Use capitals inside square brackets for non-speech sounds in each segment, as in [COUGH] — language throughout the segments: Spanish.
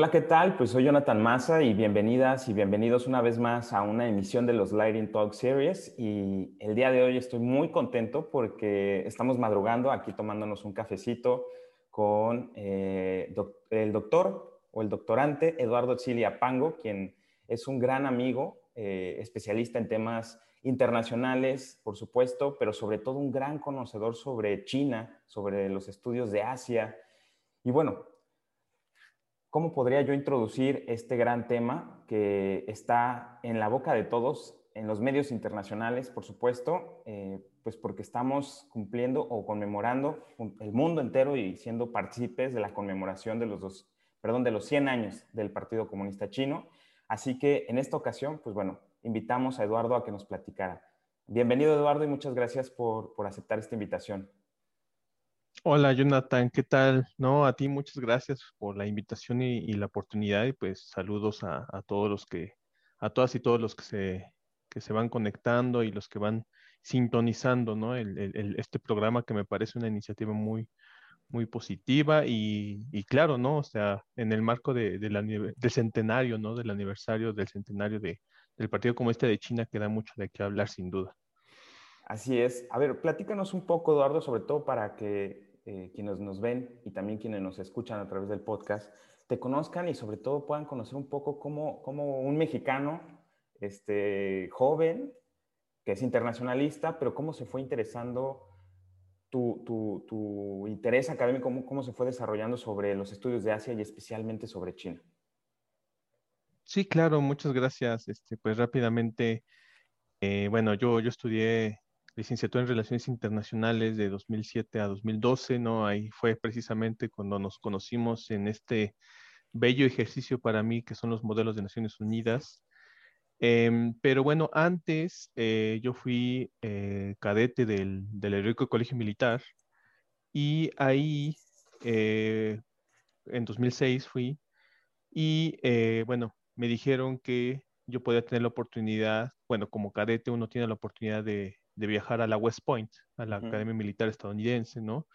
Hola, ¿qué tal? Pues soy Jonathan Massa y bienvenidas y bienvenidos una vez más a una emisión de los Lighting Talk Series. Y el día de hoy estoy muy contento porque estamos madrugando aquí tomándonos un cafecito con eh, el doctor o el doctorante Eduardo Chilia Pango, quien es un gran amigo, eh, especialista en temas internacionales, por supuesto, pero sobre todo un gran conocedor sobre China, sobre los estudios de Asia. Y bueno, ¿cómo podría yo introducir este gran tema que está en la boca de todos, en los medios internacionales, por supuesto, eh, pues porque estamos cumpliendo o conmemorando el mundo entero y siendo partícipes de la conmemoración de los, dos, perdón, de los 100 años del Partido Comunista Chino. Así que en esta ocasión, pues bueno, invitamos a Eduardo a que nos platicara. Bienvenido, Eduardo, y muchas gracias por, por aceptar esta invitación. Hola Jonathan, ¿qué tal? No, a ti muchas gracias por la invitación y, la oportunidad y pues saludos a, todos los que, a todas y todos los que se, que se van conectando y los que van sintonizando, ¿no? El, este programa que me parece una iniciativa muy, muy positiva y, claro, ¿no? O sea, en el marco de, del centenario, ¿no? Del aniversario del centenario de, del Partido Comunista de China queda mucho de qué hablar sin duda. Así es. A ver, platícanos un poco, Eduardo, sobre todo para que eh, quienes nos ven y también quienes nos escuchan a través del podcast te conozcan y sobre todo puedan conocer un poco cómo, cómo un mexicano este, joven, que es internacionalista, pero cómo se fue interesando tu, tu, tu interés académico, cómo, cómo, se fue desarrollando sobre los estudios de Asia y especialmente sobre China. Sí, claro, muchas gracias. Este, pues rápidamente, eh, bueno, yo, yo estudié licenciatura en Relaciones Internacionales de 2007 a 2012, ¿no? Ahí fue precisamente cuando nos conocimos en este bello ejercicio para mí que son los modelos de Naciones Unidas. Em, pero bueno, antes eh, yo fui eh, cadete del, del Heroico Colegio Militar y ahí eh, en 2006 fui y bueno, me dijeron que yo podía tener la oportunidad, bueno, como cadete uno tiene la oportunidad de de viajar a la West Point, a la Academia Militar Estadounidense, ¿no?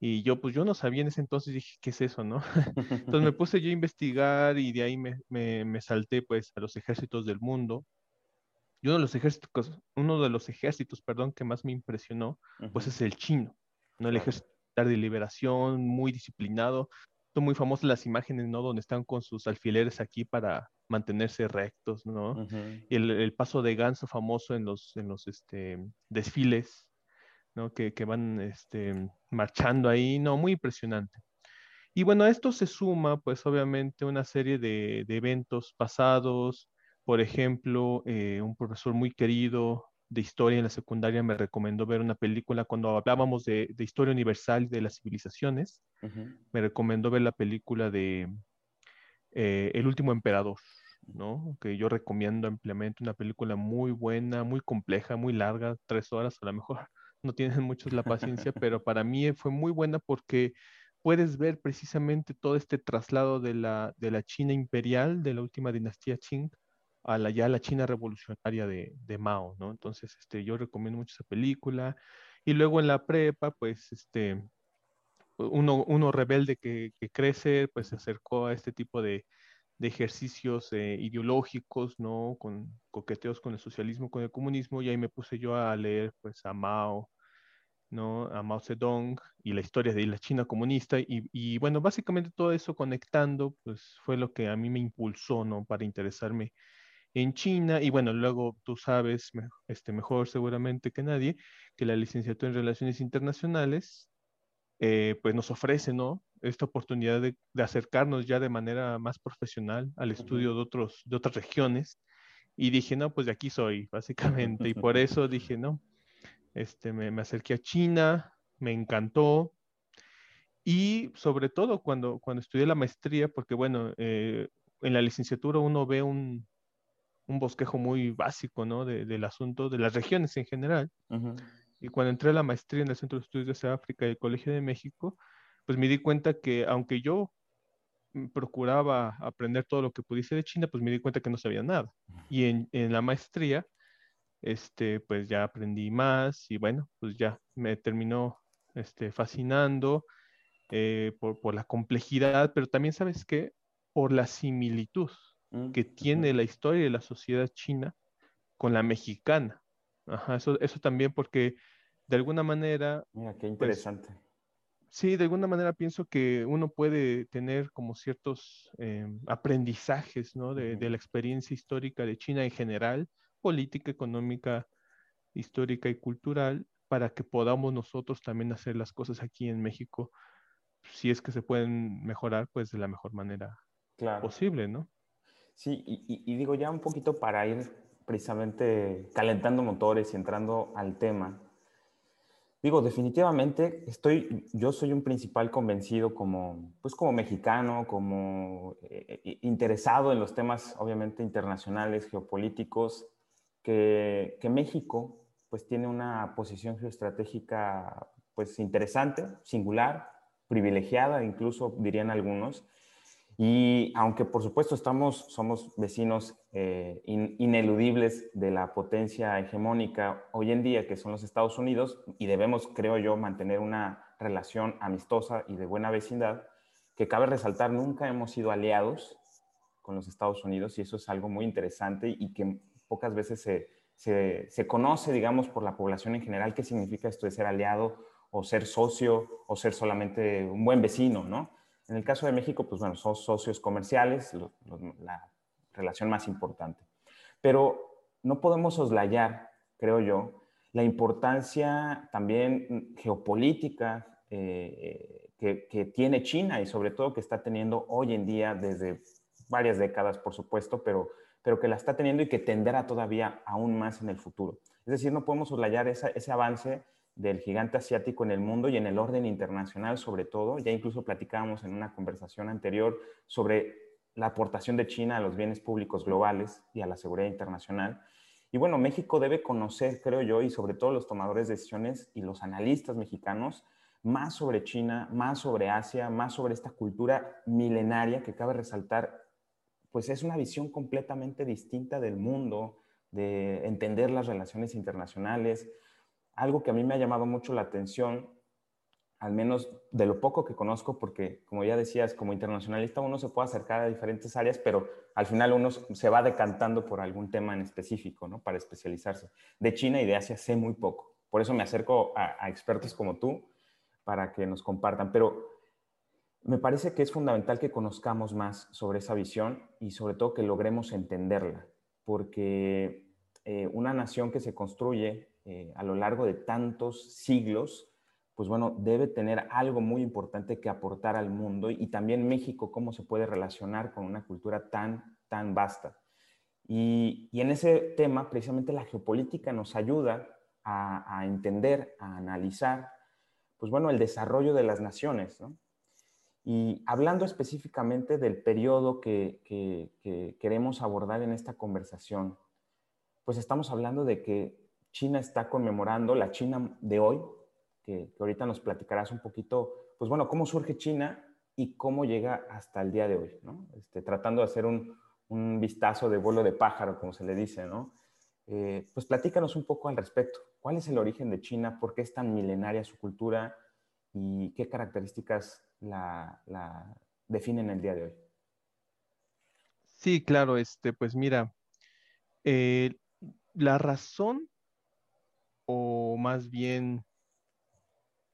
Y yo, pues yo no sabía en ese entonces, dije, ¿qué es eso, no? [LAUGHS] Entonces me [LAUGHS] puse yo a investigar y de ahí me, me, salté, pues, a los ejércitos del mundo. Y uno de los ejércitos, uno de los ejércitos, perdón, que más me impresionó, pues es el chino, ¿no? El ejército de liberación, muy disciplinado. Son muy famosas las imágenes, ¿no? Donde están con sus alfileres aquí para mantenerse rectos, ¿no? Y el, paso de ganso famoso en los, en los este, desfiles, ¿no? Que, van este, marchando ahí, no, muy impresionante. Y bueno, a esto se suma, pues obviamente, una serie de, eventos pasados. Por ejemplo, eh, un profesor muy querido de historia en la secundaria me recomendó ver una película cuando hablábamos de, historia universal de las civilizaciones. Me recomendó ver la película de eh, El último emperador, ¿no? Que yo recomiendo ampliamente una película muy buena, muy compleja, muy larga, tres horas a lo mejor [LAUGHS] no tienen muchos la paciencia, [LAUGHS] pero para mí fue muy buena porque puedes ver precisamente todo este traslado de la, de la China imperial, de la última dinastía Qing, a la ya la China revolucionaria de, de, Mao, ¿no? Entonces, este, yo recomiendo mucho esa película. Y luego en la prepa, pues, este, uno, uno rebelde que, que crece, pues se acercó a este tipo de, de ejercicios eh, ideológicos, ¿no? Con coqueteos con el socialismo, con el comunismo, y ahí me puse yo a leer, pues, a Mao, ¿no? A Mao Zedong y la historia de la China comunista, y, y, bueno, básicamente todo eso conectando, pues, fue lo que a mí me impulsó, ¿no? Para interesarme en China, y bueno, luego tú sabes, este, mejor seguramente que nadie, que la licenciatura en Relaciones Internacionales, eh, pues nos ofrece, ¿no? esta oportunidad de, acercarnos ya de manera más profesional al estudio de, otros, de otras regiones. Y dije, no, pues de aquí soy, básicamente. Y por [LAUGHS] eso dije, no, este, me, me acerqué a China, me encantó. Y sobre todo cuando, cuando estudié la maestría, porque bueno, eh, en la licenciatura uno ve un, un bosquejo muy básico, ¿no? De, del asunto, de las regiones en general. Y cuando entré a la maestría en el Centro de Estudios de África y el Colegio de México, pues me di cuenta que aunque yo procuraba aprender todo lo que pudiese de China, pues me di cuenta que no sabía nada. Y en, en la maestría, este, pues ya aprendí más y bueno, pues ya me terminó este, fascinando eh, por, por, la complejidad, pero también sabes que por la similitud mm, que tiene la historia de la sociedad china con la mexicana. Ajá, eso, eso también porque de alguna manera... Mira, qué pues, interesante. sí, de alguna manera pienso que uno puede tener como ciertos em, aprendizajes ¿no? de, de, la experiencia histórica de China en general, política, económica, histórica y cultural, para que podamos nosotros también hacer las cosas aquí en México, si es que se pueden mejorar, pues de la mejor manera posible, ¿no? Sí, y, digo ya un poquito para ir precisamente calentando motores y entrando al tema. Digo, definitivamente estoy, yo soy un principal convencido como, pues como mexicano, como eh, eh, interesado en los temas obviamente internacionales, geopolíticos, que, que México pues tiene una posición geoestratégica pues interesante, singular, privilegiada, incluso dirían algunos. Y aunque por supuesto estamos, somos vecinos eh, ineludibles de la potencia hegemónica hoy en día, que son los Estados Unidos, y debemos, creo yo, mantener una relación amistosa y de buena vecindad, que cabe resaltar, nunca hemos sido aliados con los Estados Unidos, y eso es algo muy interesante y que pocas veces se, se, conoce, digamos, por la población en general qué significa esto de ser aliado o ser socio o ser solamente un buen vecino, ¿no? En el caso de México, pues bueno, son socios comerciales, la relación más importante. Pero no podemos soslayar, creo yo, la importancia también geopolítica eh, que, tiene China y sobre todo que está teniendo hoy en día desde varias décadas, por supuesto, pero pero que la está teniendo y que tendrá todavía aún más en el futuro. Es decir, no podemos soslayar ese avance del gigante asiático en el mundo y en el orden internacional sobre todo. Ya incluso platicábamos en una conversación anterior sobre la aportación de China a los bienes públicos globales y a la seguridad internacional. Y bueno, México debe conocer, creo yo, y sobre todo los tomadores de decisiones y los analistas mexicanos, más sobre China, más sobre Asia, más sobre esta cultura milenaria que cabe resaltar pues es una visión completamente distinta del mundo, de entender las relaciones internacionales. Algo que a mí me ha llamado mucho la atención, al menos de lo poco que conozco, porque como ya decías, como internacionalista uno se puede acercar a diferentes áreas, pero al final uno se va decantando por algún tema en específico, ¿no? Para especializarse. De China y de Asia sé muy poco. Por eso me acerco a, expertos como tú para que nos compartan. Pero me parece que es fundamental que conozcamos más sobre esa visión y sobre todo que logremos entenderla, porque eh, una nación que se construye eh, a lo largo de tantos siglos, pues bueno, debe tener algo muy importante que aportar al mundo y también México, cómo se puede relacionar con una cultura tan, tan vasta. Y, en ese tema, precisamente la geopolítica nos ayuda a, entender, a analizar, pues bueno, el desarrollo de las naciones. Y hablando específicamente del periodo que, queremos abordar en esta conversación, pues estamos hablando de que China está conmemorando, la China de hoy, que, ahorita nos platicarás un poquito, pues bueno, cómo surge China y cómo llega hasta el día de hoy, ¿no? Este, tratando de hacer un, vistazo de vuelo de pájaro, como se le dice, ¿no? Eh, pues platícanos un poco al respecto. ¿Cuál es el origen de China? ¿Por qué es tan milenaria su cultura? ¿Y qué características la, la definen el día de hoy. Sí, claro, este, pues mira, eh, la razón o más bien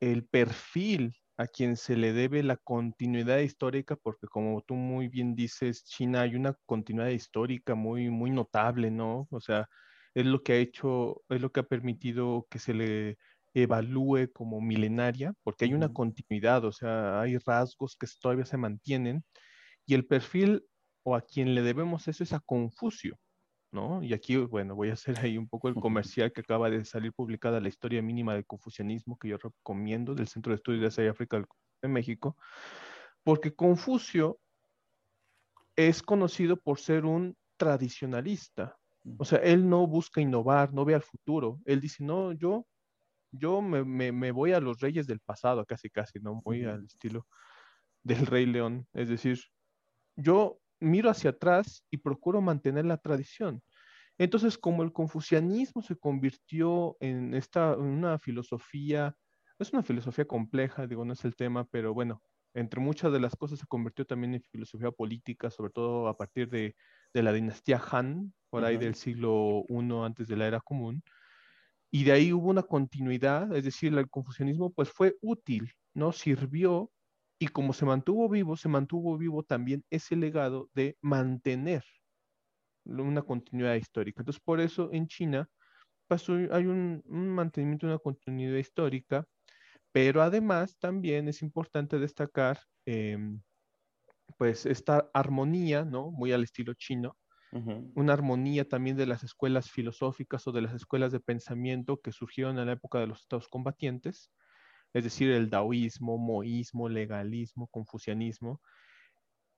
el perfil a quien se le debe la continuidad histórica, porque como tú muy bien dices, China hay una continuidad histórica muy, muy notable, ¿no? O sea, es lo que ha hecho, es lo que ha permitido que se le evalúe como milenaria, porque hay una continuidad, o sea, hay rasgos que todavía se mantienen, y el perfil o a quien le debemos eso es a Confucio, ¿no? Y aquí, bueno, voy a hacer ahí un poco el comercial que acaba de salir publicada la historia mínima del confucianismo que yo recomiendo del Centro de Estudios de Asia y África de México, porque Confucio es conocido por ser un tradicionalista. O sea, él no busca innovar, no ve al futuro. Él dice, no, yo yo me, voy a los reyes del pasado, casi casi, ¿no? Voy al estilo del Rey León. Es decir, yo miro hacia atrás y procuro mantener la tradición. Entonces, como el confucianismo se convirtió en esta, una filosofía, es una filosofía compleja, digo, no es el tema, pero bueno, entre muchas de las cosas se convirtió también en filosofía política, sobre todo a partir de, la dinastía Han, por ahí del siglo I antes de la era común. Y de ahí hubo una continuidad, es decir, el confucianismo pues fue útil, ¿no? Sirvió y como se mantuvo vivo, se mantuvo vivo también ese legado de mantener una continuidad histórica. Entonces, por eso en China pasó, hay un, mantenimiento de una continuidad histórica, pero además también es importante destacar em, pues esta armonía, ¿no? Muy al estilo chino, una armonía también de las escuelas filosóficas o de las escuelas de pensamiento que surgieron en la época de los estados combatientes, es decir, el daoísmo, moísmo, legalismo, confucianismo.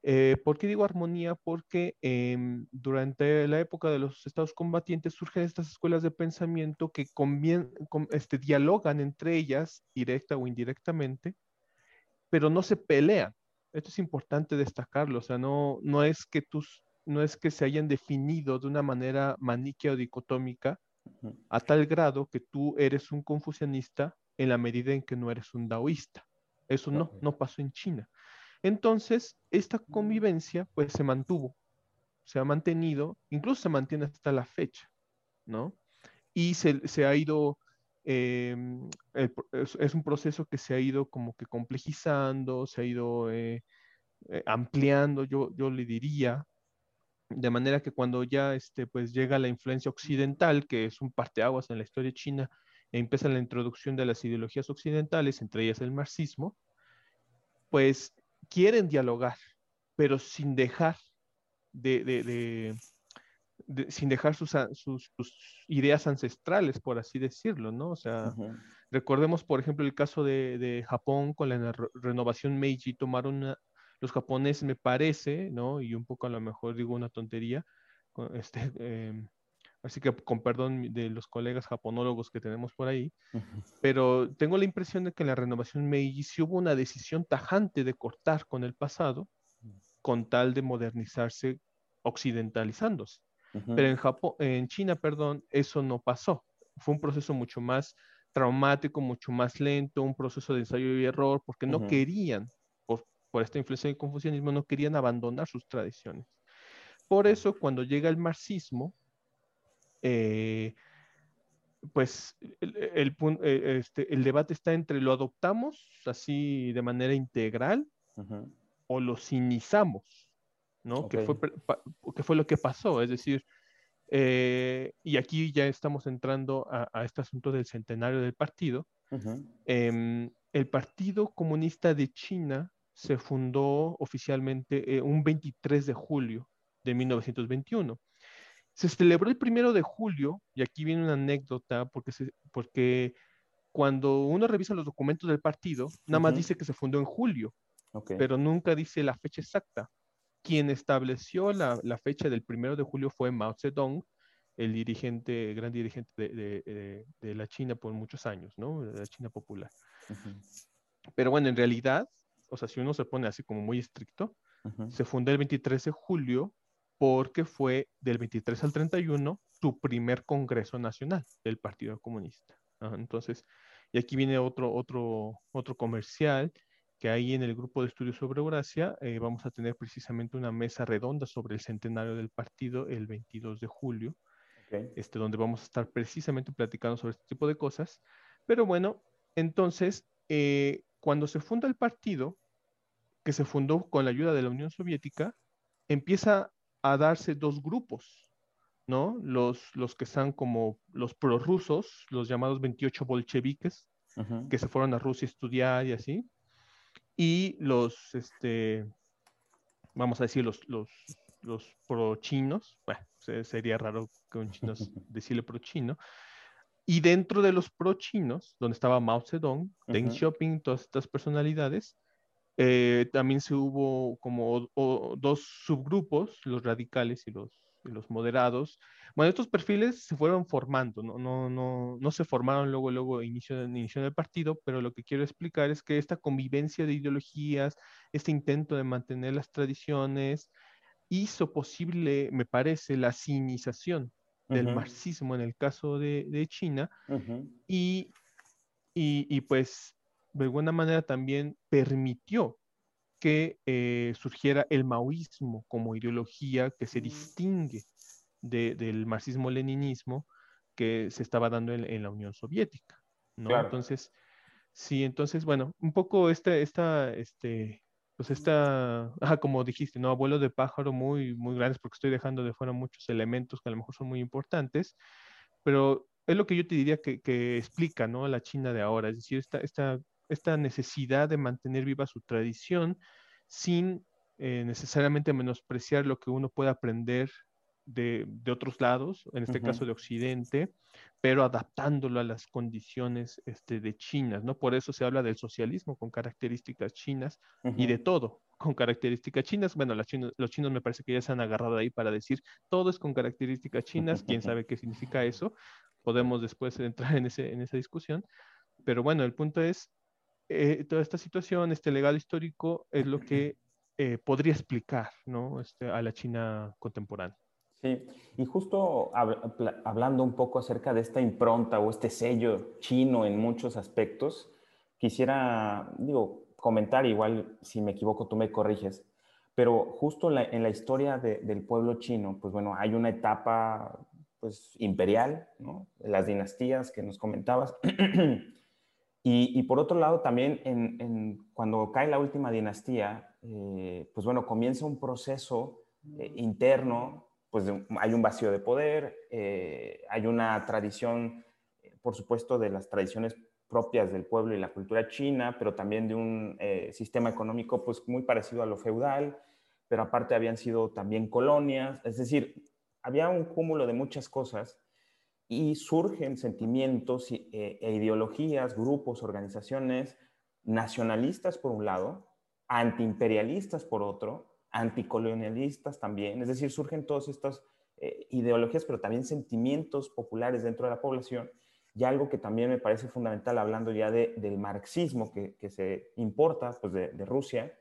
Eh, ¿Por qué digo armonía? Porque em, durante la época de los estados combatientes surgen estas escuelas de pensamiento que este, dialogan entre ellas, directa o indirectamente, pero no se pelean. Esto es importante destacarlo, o sea, no, no, es que tus, no es que se hayan definido de una manera maniquea o dicotómica a tal grado que tú eres un confucianista en la medida en que no eres un daoísta. Eso no, no pasó en China. Entonces, esta convivencia pues se mantuvo, se ha mantenido, incluso se mantiene hasta la fecha, ¿no? Y se, ha ido, em, es, un proceso que se ha ido como que complejizando, se ha ido eh, eh, ampliando, yo, yo le diría, de manera que cuando ya este, pues llega la influencia occidental, que es un parteaguas en la historia china, empieza la introducción de las ideologías occidentales, entre ellas el marxismo, pues quieren dialogar, pero sin dejar de, sin dejar sus, ideas ancestrales, por así decirlo, ¿no? O sea, recordemos, por ejemplo, el caso de, Japón con la renovación Meiji, tomaron los japoneses, me parece, ¿no? Y un poco a lo mejor digo una tontería, este, em, así que con perdón de los colegas japonólogos que tenemos por ahí, pero tengo la impresión de que en la renovación Meiji sí hubo una decisión tajante de cortar con el pasado con tal de modernizarse occidentalizándose. Pero en Japón, en China, perdón, eso no pasó. Fue un proceso mucho más traumático, mucho más lento, un proceso de ensayo y error, porque no querían, por, por esta influencia del confucianismo, no querían abandonar sus tradiciones. Por eso, cuando llega el marxismo, eh, pues el, eh, este, el, debate está entre lo adoptamos así de manera integral o lo cinizamos, ¿no? Que, fue, fue lo que pasó, es decir, eh, y aquí ya estamos entrando a, este asunto del centenario del partido. Em, el Partido Comunista de China se fundó oficialmente un 23 de julio de 1921. Se celebró el primero de julio, y aquí viene una anécdota, porque, porque cuando uno revisa los documentos del partido, nada más dice que se fundó en julio, pero nunca dice la fecha exacta. Quien estableció la, fecha del primero de julio fue Mao Zedong, el dirigente, gran dirigente de, la China por muchos años, ¿no? De la China popular. Pero bueno, en realidad, o sea, si uno se pone así como muy estricto, se fundó el 23 de julio porque fue del 23 al 31 su primer Congreso Nacional del Partido Comunista. Entonces, y aquí viene otro, otro, otro comercial, que ahí en el grupo de estudios sobre Eurasia eh, vamos a tener precisamente una mesa redonda sobre el centenario del partido el 22 de julio, este, donde vamos a estar precisamente platicando sobre este tipo de cosas. Pero bueno, entonces, eh, cuando se funda el partido, que se fundó con la ayuda de la Unión Soviética, empieza a darse dos grupos, ¿no? Los, los que están como los prorrusos, los llamados 28 bolcheviques, que se fueron a Rusia a estudiar y así, y los, este, vamos a decir, los, los, los pro-chinos, bueno, sería raro que un chino [LAUGHS] decirle pro-chino, y dentro de los pro-chinos, donde estaba Mao Zedong, Deng Xiaoping, todas estas personalidades, eh, también se hubo como dos subgrupos, los radicales y los, los moderados. Bueno, estos perfiles se fueron formando, no, no, no, no se formaron luego, luego inicio, inicio del partido, pero lo que quiero explicar es que esta convivencia de ideologías, este intento de mantener las tradiciones, hizo posible, me parece, la cinización del marxismo en el caso de, de China y, y, y, pues de alguna manera también permitió que eh, surgiera el maoísmo como ideología que se distingue del marxismo-leninismo que se estaba dando en, la Unión Soviética, ¿no? Entonces, sí, entonces, bueno, un poco esta, esta, este, pues esta, [LAUGHS] como dijiste, ¿no? Abuelo de pájaro muy, muy grandes porque estoy dejando de fuera muchos elementos que a lo mejor son muy importantes, pero es lo que yo te diría que, que explica, ¿no? La China de ahora, es decir, esta, esta, esta necesidad de mantener viva su tradición sin eh, necesariamente menospreciar lo que uno puede aprender de, otros lados, en este caso de Occidente, pero adaptándolo a las condiciones este, de chinas, ¿no? Por eso se habla del socialismo con características chinas y de todo con características chinas. Bueno, los chinos, los chinos me parece que ya se han agarrado ahí para decir todo es con características chinas, quién [LAUGHS] sabe qué significa eso. Podemos después entrar en, ese, en esa discusión. Pero bueno, el punto es, eh, toda esta situación, este legado histórico, es lo que [CLEARS THROAT] eh, podría explicar ¿no? este, a la China contemporánea. Sí, y justo hablando un poco acerca de esta impronta o este sello chino en muchos aspectos, quisiera, digo, comentar, igual si me equivoco tú me corriges, pero justo en la historia del pueblo chino, pues bueno, hay una etapa pues imperial, ¿no? Las dinastías que nos comentabas. [CLEARS THROAT] y, por otro lado, también en, cuando cae la última dinastía, eh, pues bueno, comienza un proceso eh, interno pues hay un vacío de poder, eh, hay una tradición, por supuesto, de las tradiciones propias del pueblo y la cultura china, pero también de un eh, sistema económico pues muy parecido a lo feudal, pero aparte habían sido también colonias, es decir, había un cúmulo de muchas cosas y surgen sentimientos e, e ideologías, grupos, organizaciones nacionalistas por un lado, antiimperialistas por otro, anticolonialistas también, es decir, surgen todas estas eh, ideologías, pero también sentimientos populares dentro de la población, y algo que también me parece fundamental, hablando ya del marxismo que, se importa pues, de, Rusia,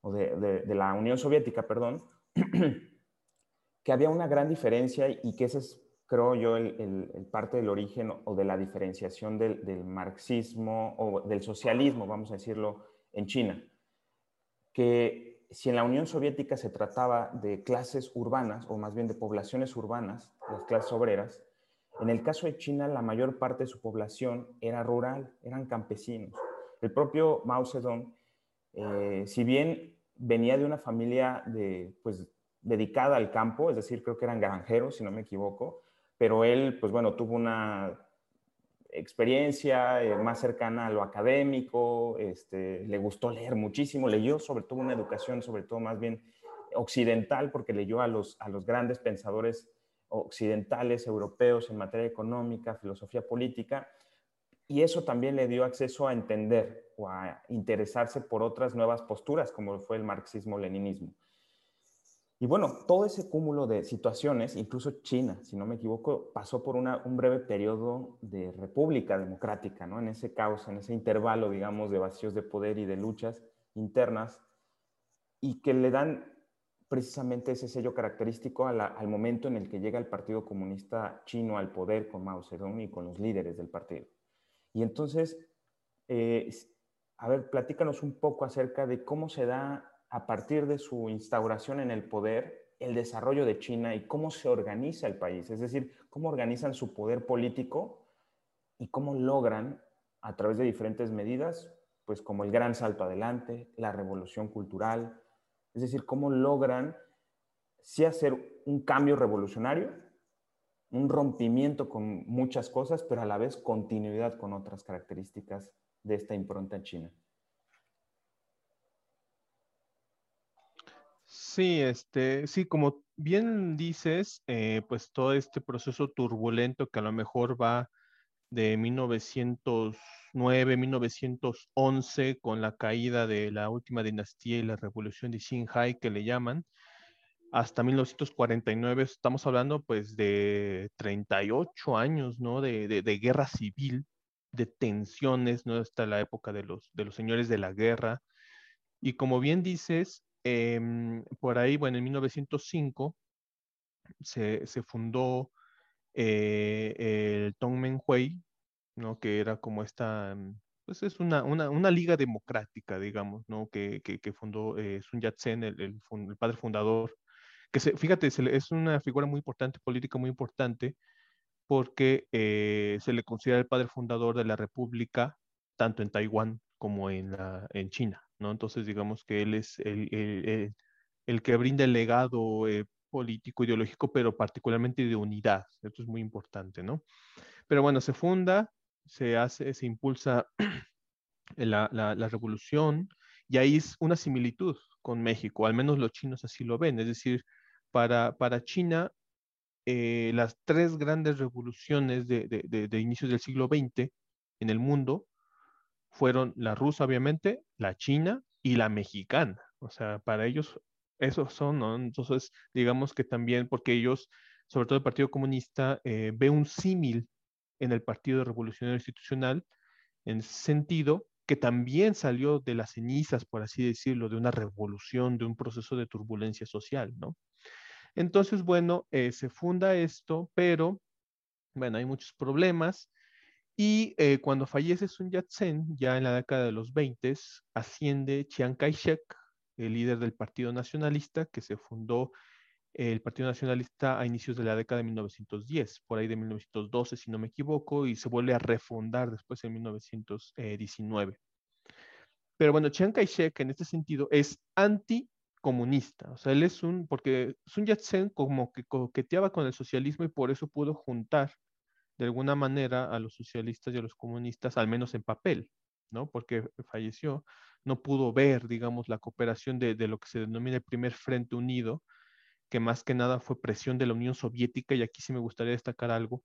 o de, la Unión Soviética, perdón, [CLEARS THROAT] que había una gran diferencia y que ese es, creo yo, el, parte del origen o de la diferenciación del, del marxismo o del socialismo, vamos a decirlo, en China, que si en la Unión Soviética se trataba de clases urbanas, o más bien de poblaciones urbanas, las clases obreras, en el caso de China la mayor parte de su población era rural, eran campesinos. El propio Mao Zedong, eh, si bien venía de una familia de, pues, dedicada al campo, es decir, creo que eran granjeros, si no me equivoco, pero él, pues bueno, tuvo una experiencia eh, más cercana a lo académico, este, le gustó leer muchísimo, leyó sobre todo una educación, sobre todo más bien occidental, porque leyó a los, a los grandes pensadores occidentales, europeos en materia económica, filosofía política, y eso también le dio acceso a entender o a interesarse por otras nuevas posturas, como fue el marxismo-leninismo. Y bueno, todo ese cúmulo de situaciones, incluso China, si no me equivoco, pasó por un breve periodo de república democrática, ¿no? En ese caos, en ese intervalo, digamos, de vacíos de poder y de luchas internas, y que le dan precisamente ese sello característico al momento en el que llega el Partido Comunista Chino al poder con Mao Zedong y con los líderes del partido. Y entonces, eh, a ver, platícanos un poco acerca de cómo se da a partir de su instauración en el poder, el desarrollo de China y cómo se organiza el país, es decir, cómo organizan su poder político y cómo logran, a través de diferentes medidas, pues como el gran salto adelante, la revolución cultural, es decir, cómo logran sí hacer un cambio revolucionario, un rompimiento con muchas cosas, pero a la vez continuidad con otras características de esta impronta china. Sí, este, sí, como bien dices, eh, pues todo este proceso turbulento que a lo mejor va de 1909, 1911, con la caída de la última dinastía y la revolución de Xinhai, que le llaman, hasta 1949, estamos hablando pues de 38 años, ¿no? De, de guerra civil, de tensiones, ¿no? Hasta la época de los, de los señores de la guerra. Y como bien dices, Em, por ahí, bueno, en 1905 se, fundó eh, el Tongmenghui, ¿no? que era como esta, mm, pues es una, una, liga democrática, digamos, ¿no? Que, que, fundó eh, Sun Yat-sen, el, el, padre fundador, que se, fíjate, es una figura muy importante, política muy importante, porque eh, se le considera el padre fundador de la república, tanto en Taiwán como en, la, en China, Entonces, digamos que él es el, el, el que brinda el legado eh, político, ideológico, pero particularmente de unidad. Esto es muy importante, ¿no? Pero bueno, se funda se hace, se impulsa [CLEARS THROAT] la, la, revolución y ahí es una similitud con México, al menos los chinos así lo ven, es decir, para, para China, eh, las tres grandes revoluciones de, de, de, inicios del siglo XX en el mundo fueron la rusa, obviamente, la china y la mexicana. O sea, para ellos esos son, ¿no? Entonces, digamos que también, porque ellos, sobre todo el Partido Comunista, eh, ve un símil en el Partido Revolucionario Institucional, en ese sentido, que también salió de las cenizas, por así decirlo, de una revolución, de un proceso de turbulencia social, ¿no? Entonces, bueno, eh, se funda esto, pero, bueno, hay muchos problemas. Y eh, cuando fallece Sun Yat-sen, ya en la década de los 20, asciende Chiang Kai-shek, el líder del Partido Nacionalista, que se fundó el Partido Nacionalista a inicios de la década de 1910, por ahí de 1912, si no me equivoco, y se vuelve a refundar después en 1919. Pero bueno, Chiang Kai-shek en este sentido es anticomunista, o sea, él es un, porque Sun Yat-sen como que coqueteaba con el socialismo y por eso pudo juntar de alguna manera a los socialistas y a los comunistas, al menos en papel, ¿no? Porque falleció, no pudo ver, digamos, la cooperación de, de lo que se denomina el primer Frente Unido, que más que nada fue presión de la Unión Soviética, y aquí sí me gustaría destacar algo,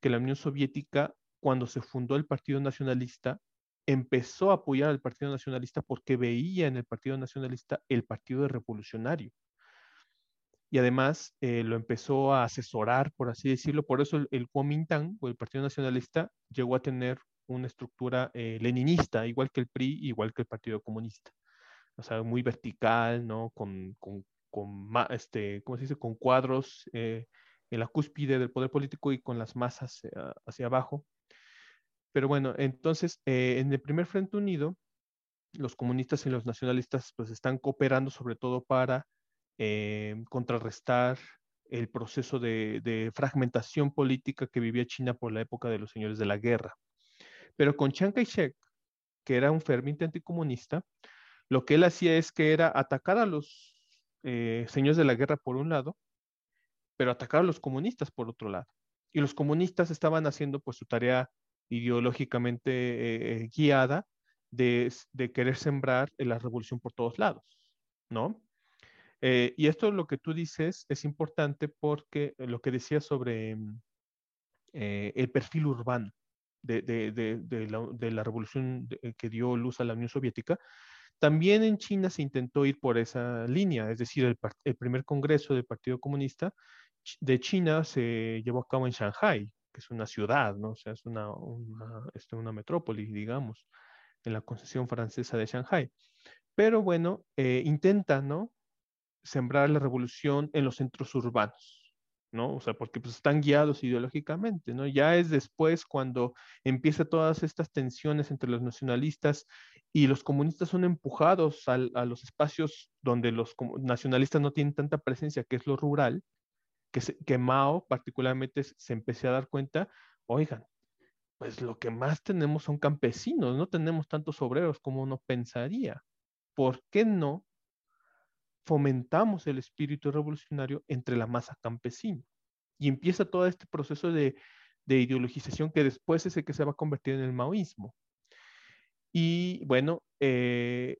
que la Unión Soviética, cuando se fundó el Partido Nacionalista, empezó a apoyar al Partido Nacionalista porque veía en el Partido Nacionalista el Partido Revolucionario. Y además eh, lo empezó a asesorar, por así decirlo. Por eso el, Kuomintang, o el Partido Nacionalista, llegó a tener una estructura eh, leninista, igual que el PRI, igual que el Partido Comunista. O sea, muy vertical, ¿no? Con, con con, este, ¿cómo se dice? con cuadros eh, en la cúspide del poder político y con las masas hacia, abajo. Pero bueno, entonces, eh, en el primer Frente Unido, los comunistas y los nacionalistas pues están cooperando sobre todo para eh, contrarrestar el proceso de, fragmentación política que vivía China por la época de los señores de la guerra. Pero con Chiang Kai-shek, que era un ferviente anticomunista, lo que él hacía es que era atacar a los eh, señores de la guerra por un lado, pero atacar a los comunistas por otro lado. Y los comunistas estaban haciendo pues su tarea ideológicamente eh, guiada de, querer sembrar la revolución por todos lados, ¿no? Eh, y esto lo que tú dices es importante porque lo que decías sobre mm, el perfil urbano de, de la, revolución que dio luz a la Unión Soviética, también en China se intentó ir por esa línea, es decir, el, primer congreso del Partido Comunista de China se llevó a cabo en Shanghai, que es una ciudad, ¿no? O sea, es una, una, este, una metrópoli, digamos, en la concesión francesa de Shanghai. Pero bueno, eh, intenta, ¿no? Sembrar la revolución en los centros urbanos. ¿no? O sea, porque pues, están guiados ideológicamente, ¿no? Ya es después cuando empieza todas estas tensiones entre los nacionalistas y los comunistas son empujados a los espacios donde los nacionalistas no tienen tanta presencia, que es lo rural, que, que Mao particularmente se empecé a dar cuenta, oigan, pues lo que más tenemos son campesinos, no tenemos tantos obreros como uno pensaría. ¿Por qué no fomentamos el espíritu revolucionario entre la masa campesina. Y empieza todo este proceso de, ideologización que después es el que se va a convertir en el maoísmo. Y bueno, eh,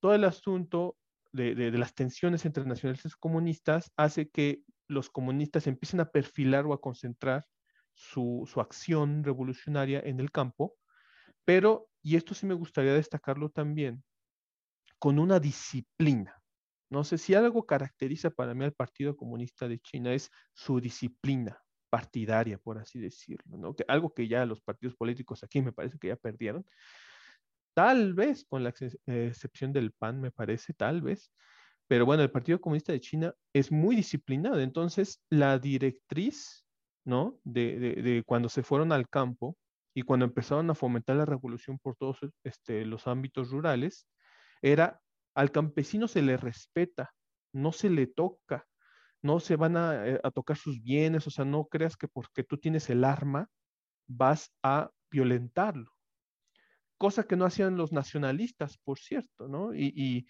todo el asunto de, las tensiones entre nacionalistas comunistas hace que los comunistas empiecen a perfilar o a concentrar su acción revolucionaria en el campo, pero, y esto sí me gustaría destacarlo también, con una disciplina. No sé si algo caracteriza para mí al Partido Comunista de China es su disciplina partidaria, por así decirlo, ¿no? Que algo que ya los partidos políticos aquí me parece que ya perdieron. Tal vez, con la excepción del PAN, me parece, tal vez. Pero bueno, el Partido Comunista de China es muy disciplinado. Entonces, la directriz, ¿no? De, de, cuando se fueron al campo y cuando empezaron a fomentar la revolución por todos este, los ámbitos rurales, era al campesino se le respeta, no se le toca, no se van a, eh, a tocar sus bienes, o sea, no creas que porque tú tienes el arma vas a violentarlo. Cosa que no hacían los nacionalistas, por cierto, ¿no? Y, y,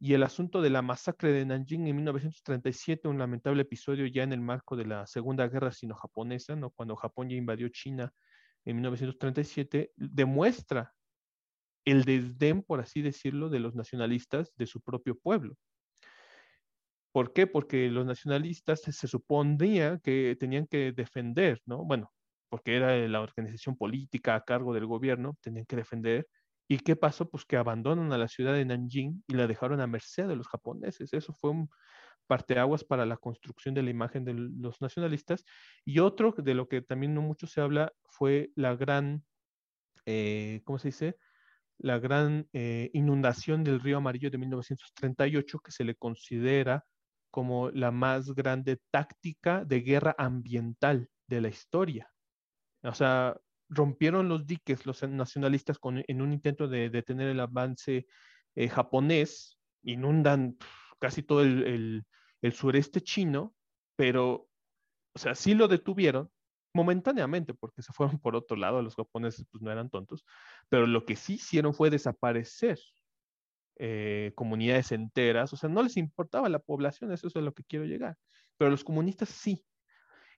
y el asunto de la masacre de Nanjing en 1937, un lamentable episodio ya en el marco de la Segunda Guerra Sino-Japonesa, ¿no? cuando Japón ya invadió China en 1937, demuestra el desdén, por así decirlo, de los nacionalistas de su propio pueblo. ¿Por qué? Porque los nacionalistas se, se suponía que tenían que defender, ¿no? Bueno, porque era la organización política a cargo del gobierno, tenían que defender ¿Y qué pasó? Pues que abandonan a la ciudad de Nanjing y la dejaron a merced de los japoneses. Eso fue un parteaguas para la construcción de la imagen de los nacionalistas. Y otro de lo que también no mucho se habla fue la gran, eh, ¿cómo se dice? La gran eh, inundación del río Amarillo de 1938, que se le considera como la más grande táctica de guerra ambiental de la historia. O sea, rompieron los diques los nacionalistas con, en un intento de detener el avance eh, japonés, inundan casi todo el, el, sureste chino, pero, o sea, sí lo detuvieron momentáneamente porque se fueron [LAUGHS] por otro lado, los japoneses pues no eran tontos, pero lo que sí hicieron fue desaparecer eh, comunidades enteras, o sea, no les importaba la población, eso es a lo que quiero llegar, pero los comunistas sí,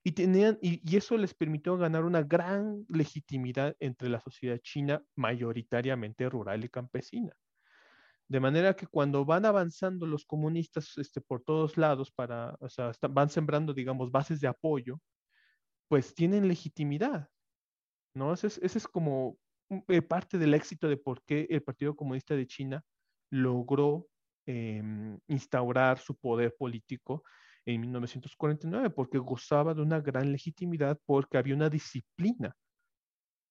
y, tenían, y, eso les permitió ganar una gran legitimidad entre la sociedad china, mayoritariamente rural y campesina. De manera que cuando van avanzando los comunistas este, por todos lados para, o sea, van sembrando, digamos, bases de apoyo, pues tienen legitimidad, ¿no? Ese es, como eh, parte del éxito de por qué el Partido Comunista de China logró em, instaurar su poder político en 1949, porque gozaba de una gran legitimidad, porque había una disciplina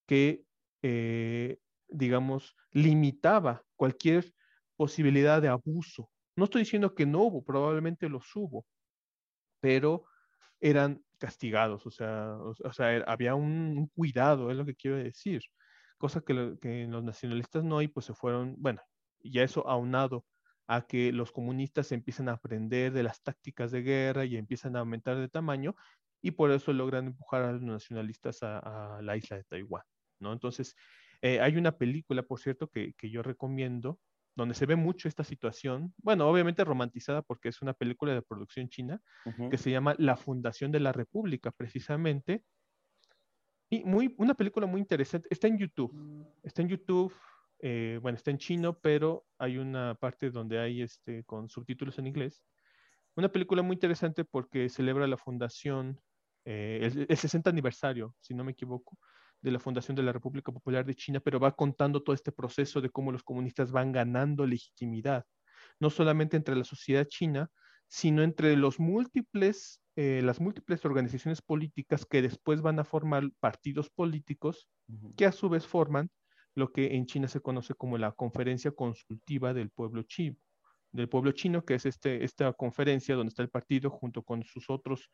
que, eh, digamos, limitaba cualquier posibilidad de abuso. No estoy diciendo que no hubo, probablemente los hubo, pero eran castigados, o sea, o, sea había un, cuidado, es lo que quiero decir, cosa que, los nacionalistas no hay, pues se fueron, bueno, ya eso aunado a que los comunistas empiezan a aprender de las tácticas de guerra y empiezan a aumentar de tamaño y por eso logran empujar a los nacionalistas a, la isla de Taiwán, ¿no? Entonces, eh, hay una película, por cierto, que, yo recomiendo, donde se ve mucho esta situación, bueno, obviamente romantizada porque es una película de producción china, que se llama La Fundación de la República, precisamente, y muy, una película muy interesante, está en YouTube, está en YouTube, eh, bueno, está en chino, pero hay una parte donde hay este, con subtítulos en inglés. Una película muy interesante porque celebra la fundación, eh, el, 60 aniversario, si no me equivoco, de la fundación de la República Popular de China, pero va contando todo este proceso de cómo los comunistas van ganando legitimidad, no solamente entre la sociedad china, sino entre los múltiples, eh, las múltiples organizaciones políticas que después van a formar partidos políticos que a su vez forman lo que en China se conoce como la Conferencia Consultiva del Pueblo Chino, del pueblo chino, que es este, esta conferencia donde está el partido junto con sus otros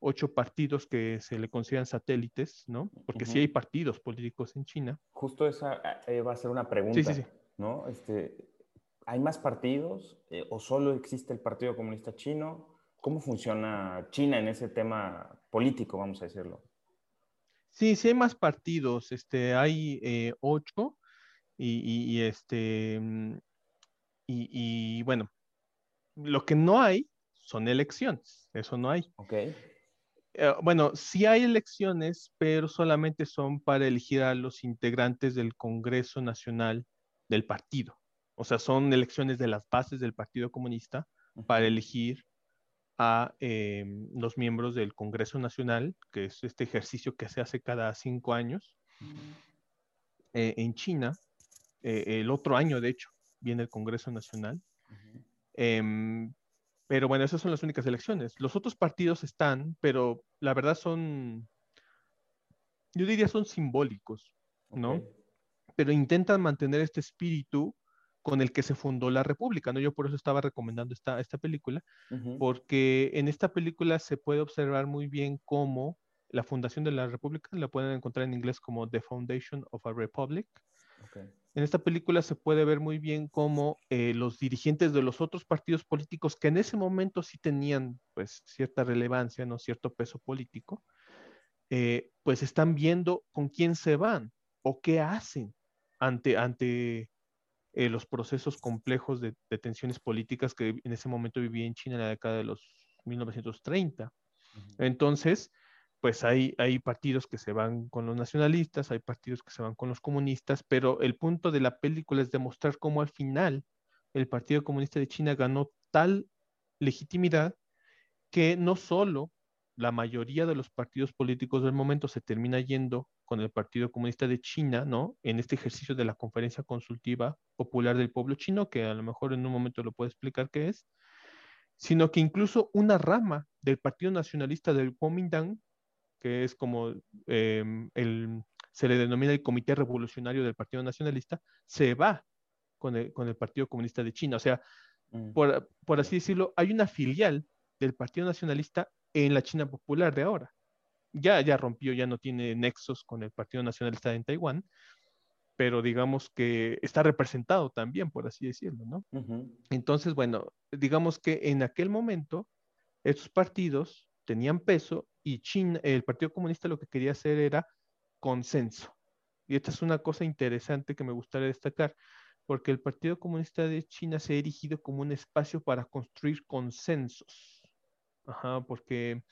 ocho partidos que se le consideran satélites, ¿no? Porque sí hay partidos políticos en China. Justo esa eh, va a ser una pregunta, sí, sí, sí. ¿no? Este, ¿Hay más partidos eh, o solo existe el Partido Comunista Chino? ¿Cómo funciona China en ese tema político, vamos a decirlo? Sí, sí hay más partidos, este, hay eh, ocho y, este, mm, y, bueno, lo que no hay son elecciones, eso no hay. Ok. Eh, bueno, sí hay elecciones, pero solamente son para elegir a los integrantes del Congreso Nacional del partido. O sea, son elecciones de las bases del Partido Comunista para elegir a eh, los miembros del Congreso Nacional, que es este ejercicio que se hace cada cinco años eh, en China. El otro año, de hecho, viene el Congreso Nacional. Pero bueno, esas son las únicas elecciones. Los otros partidos están, pero la verdad son, yo diría son simbólicos, ¿no? Pero intentan mantener este espíritu con el que se fundó la República, ¿no? Yo por eso estaba recomendando esta, esta película, porque en esta película se puede observar muy bien cómo la fundación de la República, la pueden encontrar en inglés como The Foundation of a Republic. En esta película se puede ver muy bien cómo eh, los dirigentes de los otros partidos políticos que en ese momento sí tenían pues cierta relevancia, no cierto peso político, eh, pues están viendo con quién se van o qué hacen ante, ante eh, los procesos complejos de, tensiones políticas que en ese momento vivía en China en la década de los 1930. Entonces, pues hay, hay partidos que se van con los nacionalistas, hay partidos que se van con los comunistas, pero el punto de la película es demostrar cómo al final el Partido Comunista de China ganó tal legitimidad que no solo la mayoría de los partidos políticos del momento se termina yendo con el Partido Comunista de China, ¿no? En este ejercicio de la Conferencia Consultiva Popular del Pueblo Chino, que a lo mejor en un momento lo puedo explicar qué es, sino que incluso una rama del Partido Nacionalista del Kuomintang, que es como em, el, se le denomina el Comité Revolucionario del Partido Nacionalista, se va con el, con el Partido Comunista de China. O sea, mm. por, por así decirlo, hay una filial del Partido Nacionalista en la China popular de ahora. Ya, ya rompió, ya no tiene nexos con el Partido Nacionalista en Taiwán, pero digamos que está representado también, por así decirlo, ¿no? Entonces, bueno, digamos que en aquel momento estos partidos tenían peso y China, el Partido Comunista lo que quería hacer era consenso. Y esta es una cosa interesante que me gustaría destacar, porque el Partido Comunista de China se ha erigido como un espacio para construir consensos Ajá, porque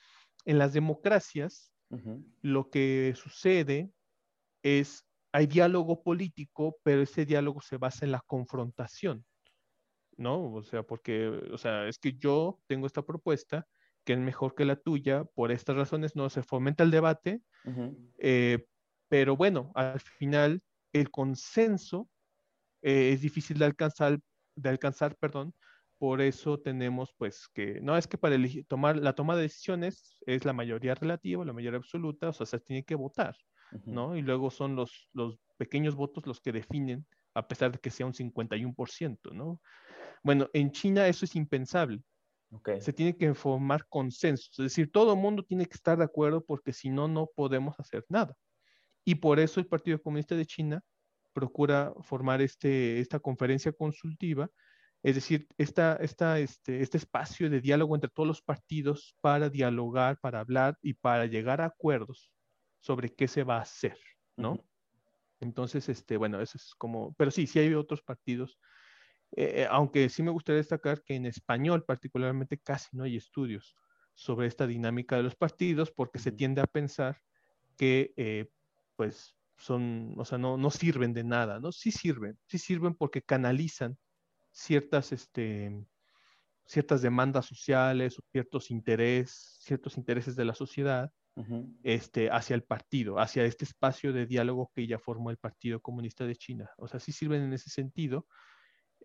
en las democracias lo que sucede es, hay diálogo político, pero ese diálogo se basa en la confrontación, ¿no? O sea, porque, o sea, es que yo tengo esta propuesta que es mejor que la tuya, por estas razones no se fomenta el debate, eh, pero bueno, al final el consenso eh, es difícil de alcanzar, de alcanzar, perdón, por eso tenemos pues que, no es que para tomar la toma de decisiones es la mayoría relativa, la mayoría absoluta, o sea, se tiene que votar, ¿no? Y luego son los, los pequeños votos los que definen, a pesar de que sea un 51%, ¿no? Bueno, en China eso es impensable. Se tiene que formar consenso, es decir, todo el mundo tiene que estar de acuerdo porque si no, no podemos hacer nada. Y por eso el Partido Comunista de China procura formar este, esta conferencia consultiva es decir, esta, esta, este, este espacio de diálogo entre todos los partidos para dialogar, para hablar y para llegar a acuerdos sobre qué se va a hacer, ¿no? Entonces, este, bueno, eso es como, pero sí, sí hay otros partidos, eh, eh, aunque sí me gustaría destacar que en español particularmente casi no hay estudios sobre esta dinámica de los partidos porque se tiende a pensar que, eh, pues, son, o sea, no, no sirven de nada, ¿no? Sí sirven, sí sirven porque canalizan ciertas, este, ciertas demandas sociales o ciertos, interés, ciertos intereses de la sociedad este, hacia el partido, hacia este espacio de diálogo que ya formó el Partido Comunista de China. O sea, sí sirven en ese sentido.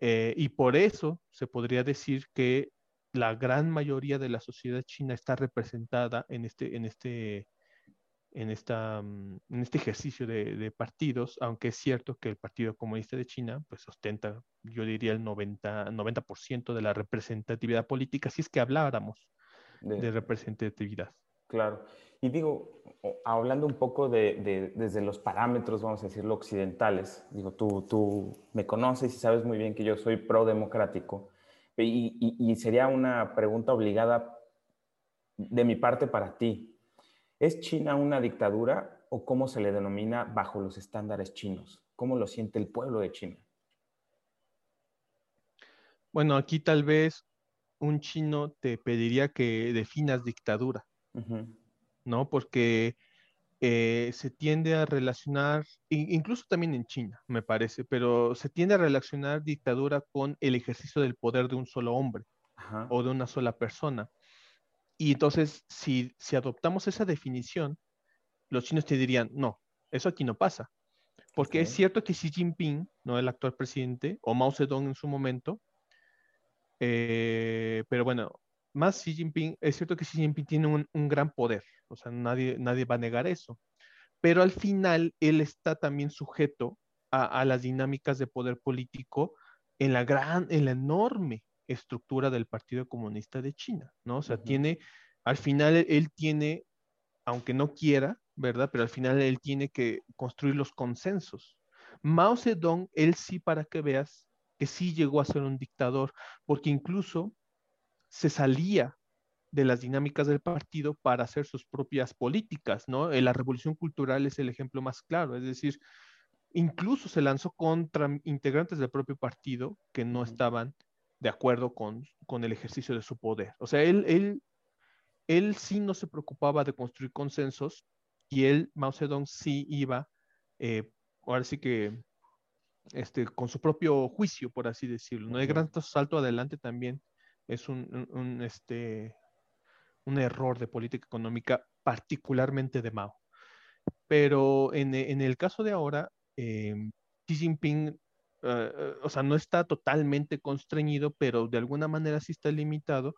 Eh, y por eso se podría decir que la gran mayoría de la sociedad china está representada en este, en este en, esta, mm, en este ejercicio de, partidos, aunque es cierto que el Partido Comunista de China pues ostenta, yo diría, el 90%, 90 de la representatividad política, si es que habláramos de, representatividad. Claro. Y digo, hablando un poco de, desde los parámetros, vamos a decirlo, occidentales, digo, tú, tú me conoces y sabes muy bien que yo soy pro-democrático, y, y sería una pregunta obligada de mi parte para ti. ¿Es China una dictadura o cómo se le denomina bajo los estándares chinos? ¿Cómo lo siente el pueblo de China? Bueno, aquí tal vez un chino te pediría que definas dictadura, ¿no? Porque eh, se tiende a relacionar, incluso también en China, me parece, pero se tiende a relacionar dictadura con el ejercicio del poder de un solo hombre o de una sola persona. Y entonces, si, si adoptamos esa definición, los chinos te dirían, no, eso aquí no pasa. Porque es cierto que Xi Jinping, no el actual presidente, o Mao Zedong en su momento, eh, pero bueno, más Xi Jinping, es cierto que Xi Jinping tiene un, un, gran poder, o sea, nadie, nadie va a negar eso, pero al final él está también sujeto a, a las dinámicas de poder político en la gran, en la enorme estructura del Partido Comunista de China, ¿no? O sea, tiene, al final él tiene aunque no quiera, ¿verdad? Pero al final él tiene que construir los consensos. Mao Zedong, él sí, para que veas, que sí llegó a ser un dictador, porque incluso se salía de las dinámicas del partido para hacer sus propias políticas, ¿no? Eh, la revolución cultural es el ejemplo más claro, es decir, incluso se lanzó contra integrantes del propio partido que no estaban de acuerdo con, el ejercicio de su poder. O sea, él, él, él sí no se preocupaba de construir consensos y él, Mao Zedong, sí iba, eh, ahora sí que, este, con su propio juicio, por así decirlo. No hay gran salto adelante también es un, este, un error de política económica, particularmente de Mao. Pero en, el caso de ahora, eh, Xi Jinping, eh, eh, o sea, no está totalmente constreñido, pero de alguna manera sí está limitado,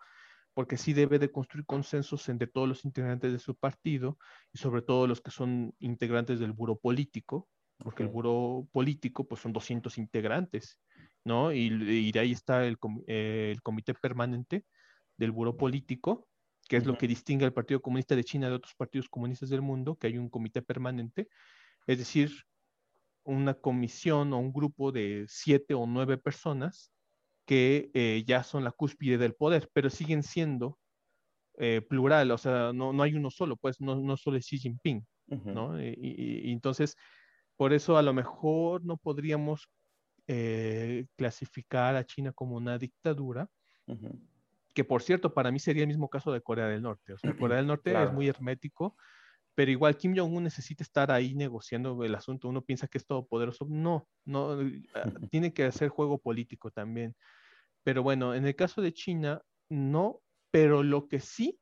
porque sí debe de construir consensos entre todos los integrantes de su partido y sobre todo los que son integrantes del buro político, porque el buro político pues son 200 integrantes, ¿no? Y, de ahí está el, el, comité permanente del buro político, que es lo que distingue al Partido Comunista de China de otros partidos comunistas del mundo, que hay un comité permanente, es decir, una comisión o un grupo de siete o nueve personas que eh, ya son la cúspide del poder, pero siguen siendo eh, plural, o sea, no, no, hay uno solo, pues no, no solo es Xi Jinping, ¿no? Y, entonces, por eso a lo mejor no podríamos eh, clasificar a China como una dictadura, que por cierto, para mí sería el mismo caso de Corea del Norte. O sea, [CLEARS THROAT] Corea del Norte es muy hermético, pero igual Kim Jong-un necesita estar ahí negociando el asunto. Uno piensa que es todopoderoso. No, no, ah, tiene que hacer juego político también. Pero bueno, en el caso de China, no, pero lo que sí,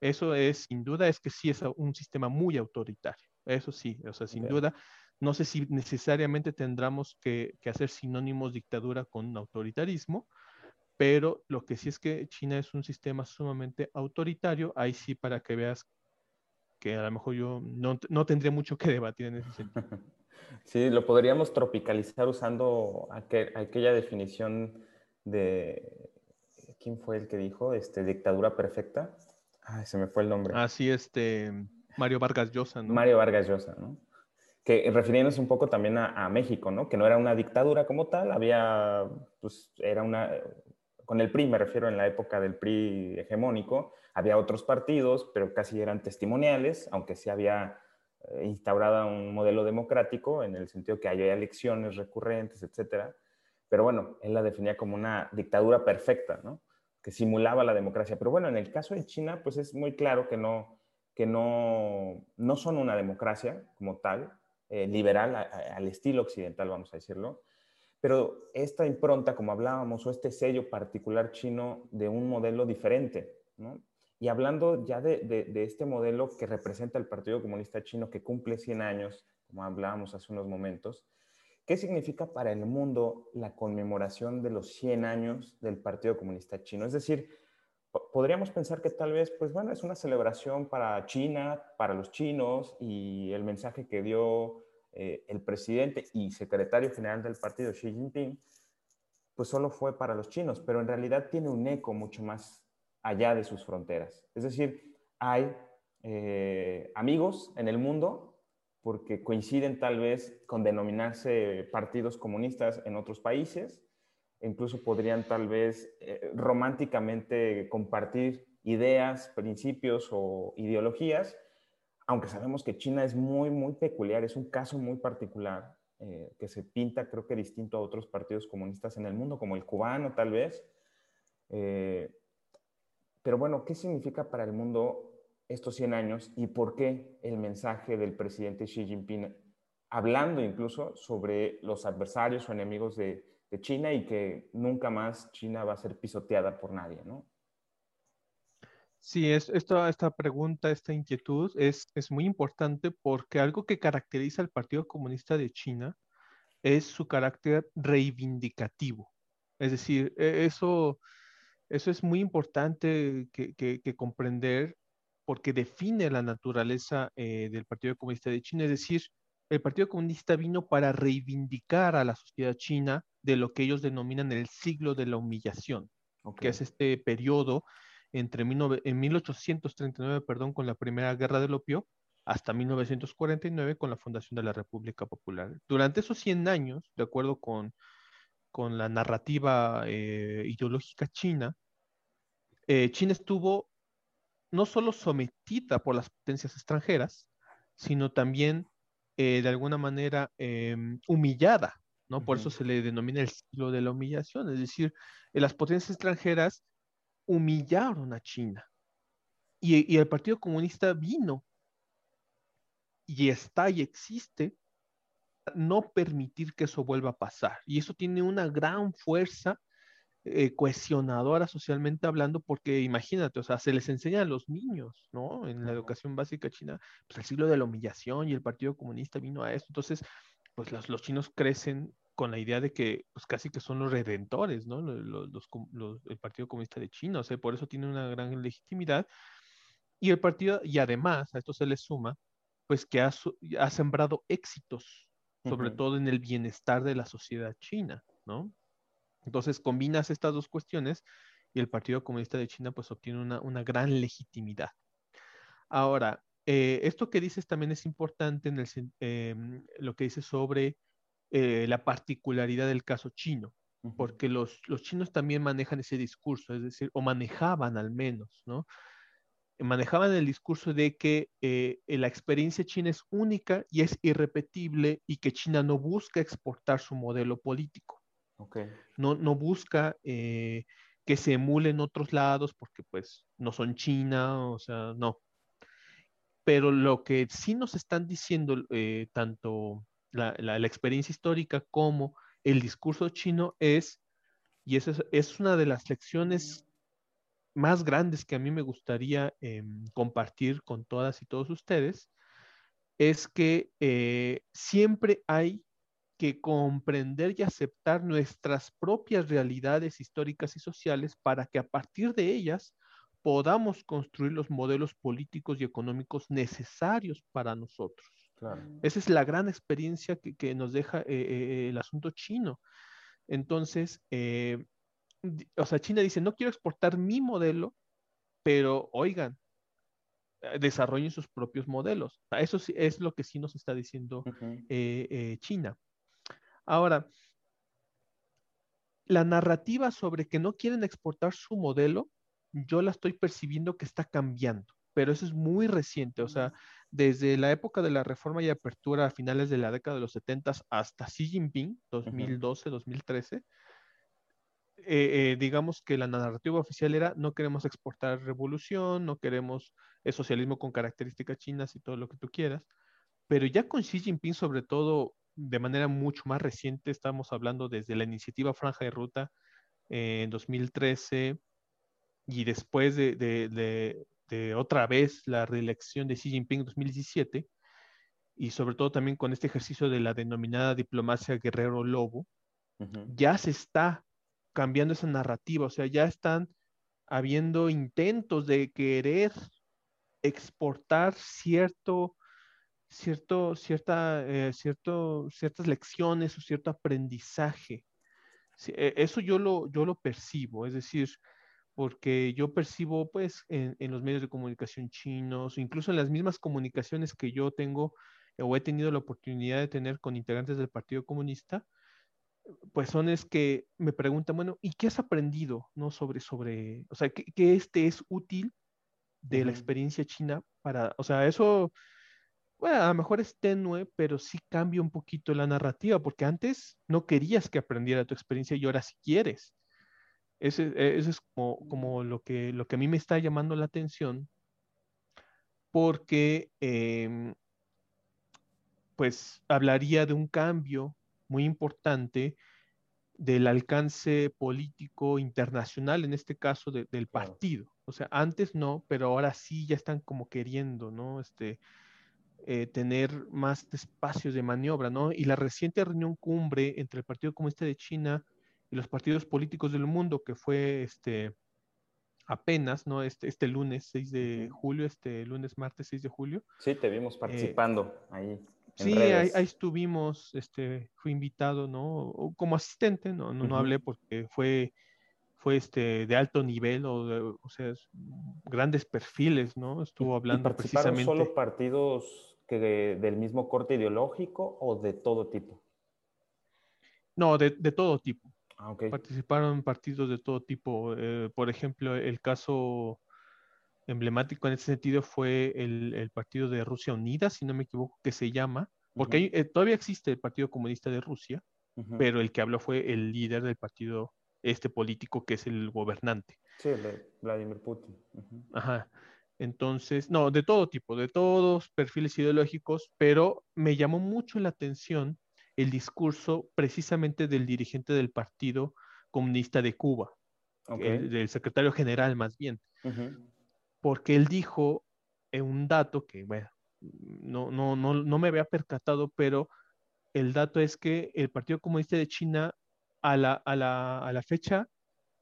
eso es sin duda, es que sí es un sistema muy autoritario. Eso sí, o sea, sin duda, no sé si necesariamente tendremos que, que hacer sinónimos dictadura con autoritarismo, pero lo que sí es que China es un sistema sumamente autoritario, ahí sí para que veas que a lo mejor yo no, tendría mucho que debatir en ese sentido. [LAUGHS] Sí, lo podríamos tropicalizar usando aquella definición de, ¿quién fue el que dijo? Este, dictadura perfecta. Ay, se me fue el nombre. Ah, sí, este, Mario Vargas Llosa, ¿no? Mario Vargas Llosa, ¿no? Que refiriéndose un poco también a, a, México, ¿no? Que no era una dictadura como tal, había, pues, era una, con el PRI me refiero en la época del PRI hegemónico, había otros partidos, pero casi eran testimoniales, aunque sí había eh, instaurado un modelo democrático en el sentido que había elecciones recurrentes, etcétera. Pero bueno, él la definía como una dictadura perfecta, ¿no? Que simulaba la democracia. Pero bueno, en el caso de China, pues es muy claro que no, que no, no son una democracia como tal, eh, liberal al estilo occidental, vamos a decirlo. Pero esta impronta, como hablábamos, o este sello particular chino de un modelo diferente, ¿no? Y hablando ya de, este modelo que representa el Partido Comunista Chino, que cumple 100 años, como hablábamos hace unos momentos, ¿qué significa para el mundo la conmemoración de los 100 años del Partido Comunista Chino? Es decir, podríamos pensar que tal vez, pues bueno, es una celebración para China, para los chinos, y el mensaje que dio eh, el presidente y secretario general del partido, Xi Jinping, pues solo fue para los chinos, pero en realidad tiene un eco mucho más allá de sus fronteras. Es decir, hay eh, amigos en el mundo porque coinciden tal vez con denominarse partidos comunistas en otros países, incluso podrían tal vez eh, románticamente compartir ideas, principios o ideologías, aunque sabemos que China es muy, muy peculiar, es un caso muy particular eh, que se pinta creo que distinto a otros partidos comunistas en el mundo, como el cubano tal vez. Pero bueno, ¿qué significa para el mundo estos 100 años y por qué el mensaje del presidente Xi Jinping hablando incluso sobre los adversarios o enemigos de, China y que nunca más China va a ser pisoteada por nadie, ¿no? Sí, es, esta pregunta, esta inquietud es, es muy importante porque algo que caracteriza al Partido Comunista de China es su carácter reivindicativo. Es decir, e, eso eso es muy importante que, comprender porque define la naturaleza eh, del Partido Comunista de China. Es decir, el Partido Comunista vino para reivindicar a la sociedad china de lo que ellos denominan el siglo de la humillación, que es este periodo entre en 1839, perdón, con la Primera Guerra del Opio, hasta 1949 con la fundación de la República Popular. Durante esos 100 años, de acuerdo con, con la narrativa eh, ideológica china, eh, China estuvo no solo sometida por las potencias extranjeras, sino también eh, de alguna manera em, humillada, ¿no? Por eso se le denomina el siglo de la humillación, es decir, las potencias extranjeras humillaron a China. Y, y, el Partido Comunista vino y está y existe no permitir que eso vuelva a pasar. Y eso tiene una gran fuerza eh, cohesionadora socialmente hablando, porque imagínate, o sea, se les enseña a los niños, ¿no? En la educación básica china, pues el siglo de la humillación y el Partido Comunista vino a esto. Entonces, pues los, los chinos crecen con la idea de que pues casi que son los redentores, ¿no? Los, los, el Partido Comunista de China, o sea, por eso tiene una gran legitimidad. Y el partido, y además a esto se le suma, pues que ha, ha sembrado éxitos, sobre todo en el bienestar de la sociedad china, ¿no? Entonces combinas estas dos cuestiones y el Partido Comunista de China pues obtiene una, gran legitimidad. Ahora, eh, esto que dices también es importante en el, em, lo que dices sobre eh, la particularidad del caso chino, porque los, los chinos también manejan ese discurso, es decir, o manejaban al menos, ¿no? manejaban el discurso de que eh, la experiencia china es única y es irrepetible y que China no busca exportar su modelo político. No, no busca eh, que se emule en otros lados porque pues no son China, o sea, no. Pero lo que sí nos están diciendo eh, tanto la, experiencia histórica como el discurso chino es, y esa es, una de las lecciones más grandes que a mí me gustaría em, compartir con todas y todos ustedes, es que eh, siempre hay que comprender y aceptar nuestras propias realidades históricas y sociales para que a partir de ellas podamos construir los modelos políticos y económicos necesarios para nosotros. Esa es la gran experiencia que, nos deja eh, eh, el asunto chino. Entonces, eh, o sea, China dice, no quiero exportar mi modelo, pero oigan, desarrollen sus propios modelos. Eso es lo que sí nos está diciendo China. Ahora, la narrativa sobre que no quieren exportar su modelo, yo la estoy percibiendo que está cambiando, pero eso es muy reciente, o sea, desde la época de la reforma y apertura a finales de la década de los 70 hasta Xi Jinping, 2012, 2013, eh, eh, digamos que la narrativa oficial era no queremos exportar revolución, no queremos el socialismo con características chinas y todo lo que tú quieras, pero ya con Xi Jinping sobre todo de manera mucho más reciente, estamos hablando desde la iniciativa Franja de Ruta eh, en 2013 y después de, otra vez la reelección de Xi Jinping en 2017 y sobre todo también con este ejercicio de la denominada diplomacia guerrero lobo, ya se está cambiando esa narrativa, o sea, ya están habiendo intentos de querer exportar cierto cierto, cierta, eh, cierto, ciertas lecciones o cierto aprendizaje. E, eso yo lo, yo lo percibo, es decir, porque yo percibo pues en, los medios de comunicación chinos, incluso en las mismas comunicaciones que yo tengo o he tenido la oportunidad de tener con integrantes del Partido Comunista, pues son es que me preguntan, bueno, ¿y qué has aprendido, no? Sobre, sobre, o sea, ¿qué, este es útil de la experiencia china para, o sea, eso bueno, a lo mejor es tenue, pero sí cambia un poquito la narrativa, porque antes no querías que aprendiera tu experiencia y ahora sí quieres. Eso, e, es como, lo, que, lo que a mí me está llamando la atención, porque em, pues hablaría de un cambio muy importante del alcance político internacional, en este caso del partido. O sea, antes no, pero ahora sí ya están como queriendo, ¿no? Este, eh, tener más espacios de maniobra, ¿no? Y la reciente reunión cumbre entre el Partido Comunista de China y los partidos políticos del mundo, que fue este apenas, ¿no? Este, este lunes 6 de julio, este lunes, martes 6 de julio. Sí, te vimos eh, participando ahí. sí, ahí, estuvimos, este, fui invitado, ¿no? Como asistente, no, no, no hablé porque fue, fue este, de alto nivel, o, o sea, grandes perfiles, ¿no? Estuvo hablando ¿Y participaron precisamente. solo partidos que del mismo corte ideológico o de todo tipo? No, de, de todo tipo. Ah, okay. Participaron partidos de todo tipo. Eh, por ejemplo, el caso emblemático en ese sentido fue el, el, Partido de Rusia Unida, si no me equivoco, que se llama, porque uh -huh. hay, eh, todavía existe el Partido Comunista de Rusia, uh -huh. pero el que habló fue el líder del partido este político que es el gobernante. Sí, el de Vladimir Putin. Uh -huh. Ajá. Entonces, no, de todo tipo, de todos perfiles ideológicos, pero me llamó mucho la atención el discurso precisamente del dirigente del Partido Comunista de Cuba, okay. el, del secretario general más bien, uh -huh. porque él dijo en un dato que, bueno, no, no, no, no me había percatado, pero el dato es que el Partido Comunista de China a la, a la, a la fecha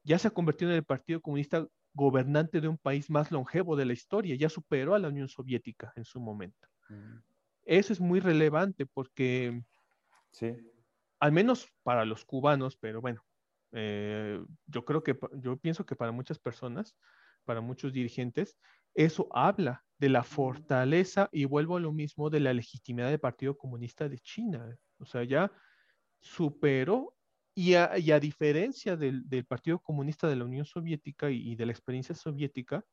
ya se ha convertido en el Partido Comunista gobernante de un país más longevo de la historia, ya superó a la Unión Soviética en su momento. Mm. Eso es muy relevante porque, sí. al menos para los cubanos, pero bueno, eh, yo creo que, yo pienso que para muchas personas, para muchos dirigentes, eso habla de la fortaleza y vuelvo a lo mismo de la legitimidad del Partido Comunista de China. O sea, ya superó y a, y a diferencia del, del, Partido Comunista de la Unión Soviética y, y de la experiencia soviética,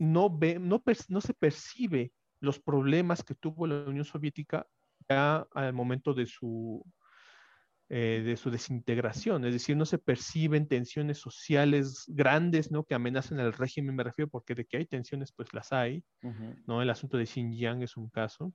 no, ve, no, per, no, se percibe los problemas que tuvo la Unión Soviética ya al momento de su, eh, de su desintegración. Es decir, no se perciben tensiones sociales grandes ¿no? que amenazan al régimen, me refiero, porque de que hay tensiones, pues las hay. Uh -huh. ¿no? El asunto de Xinjiang es un caso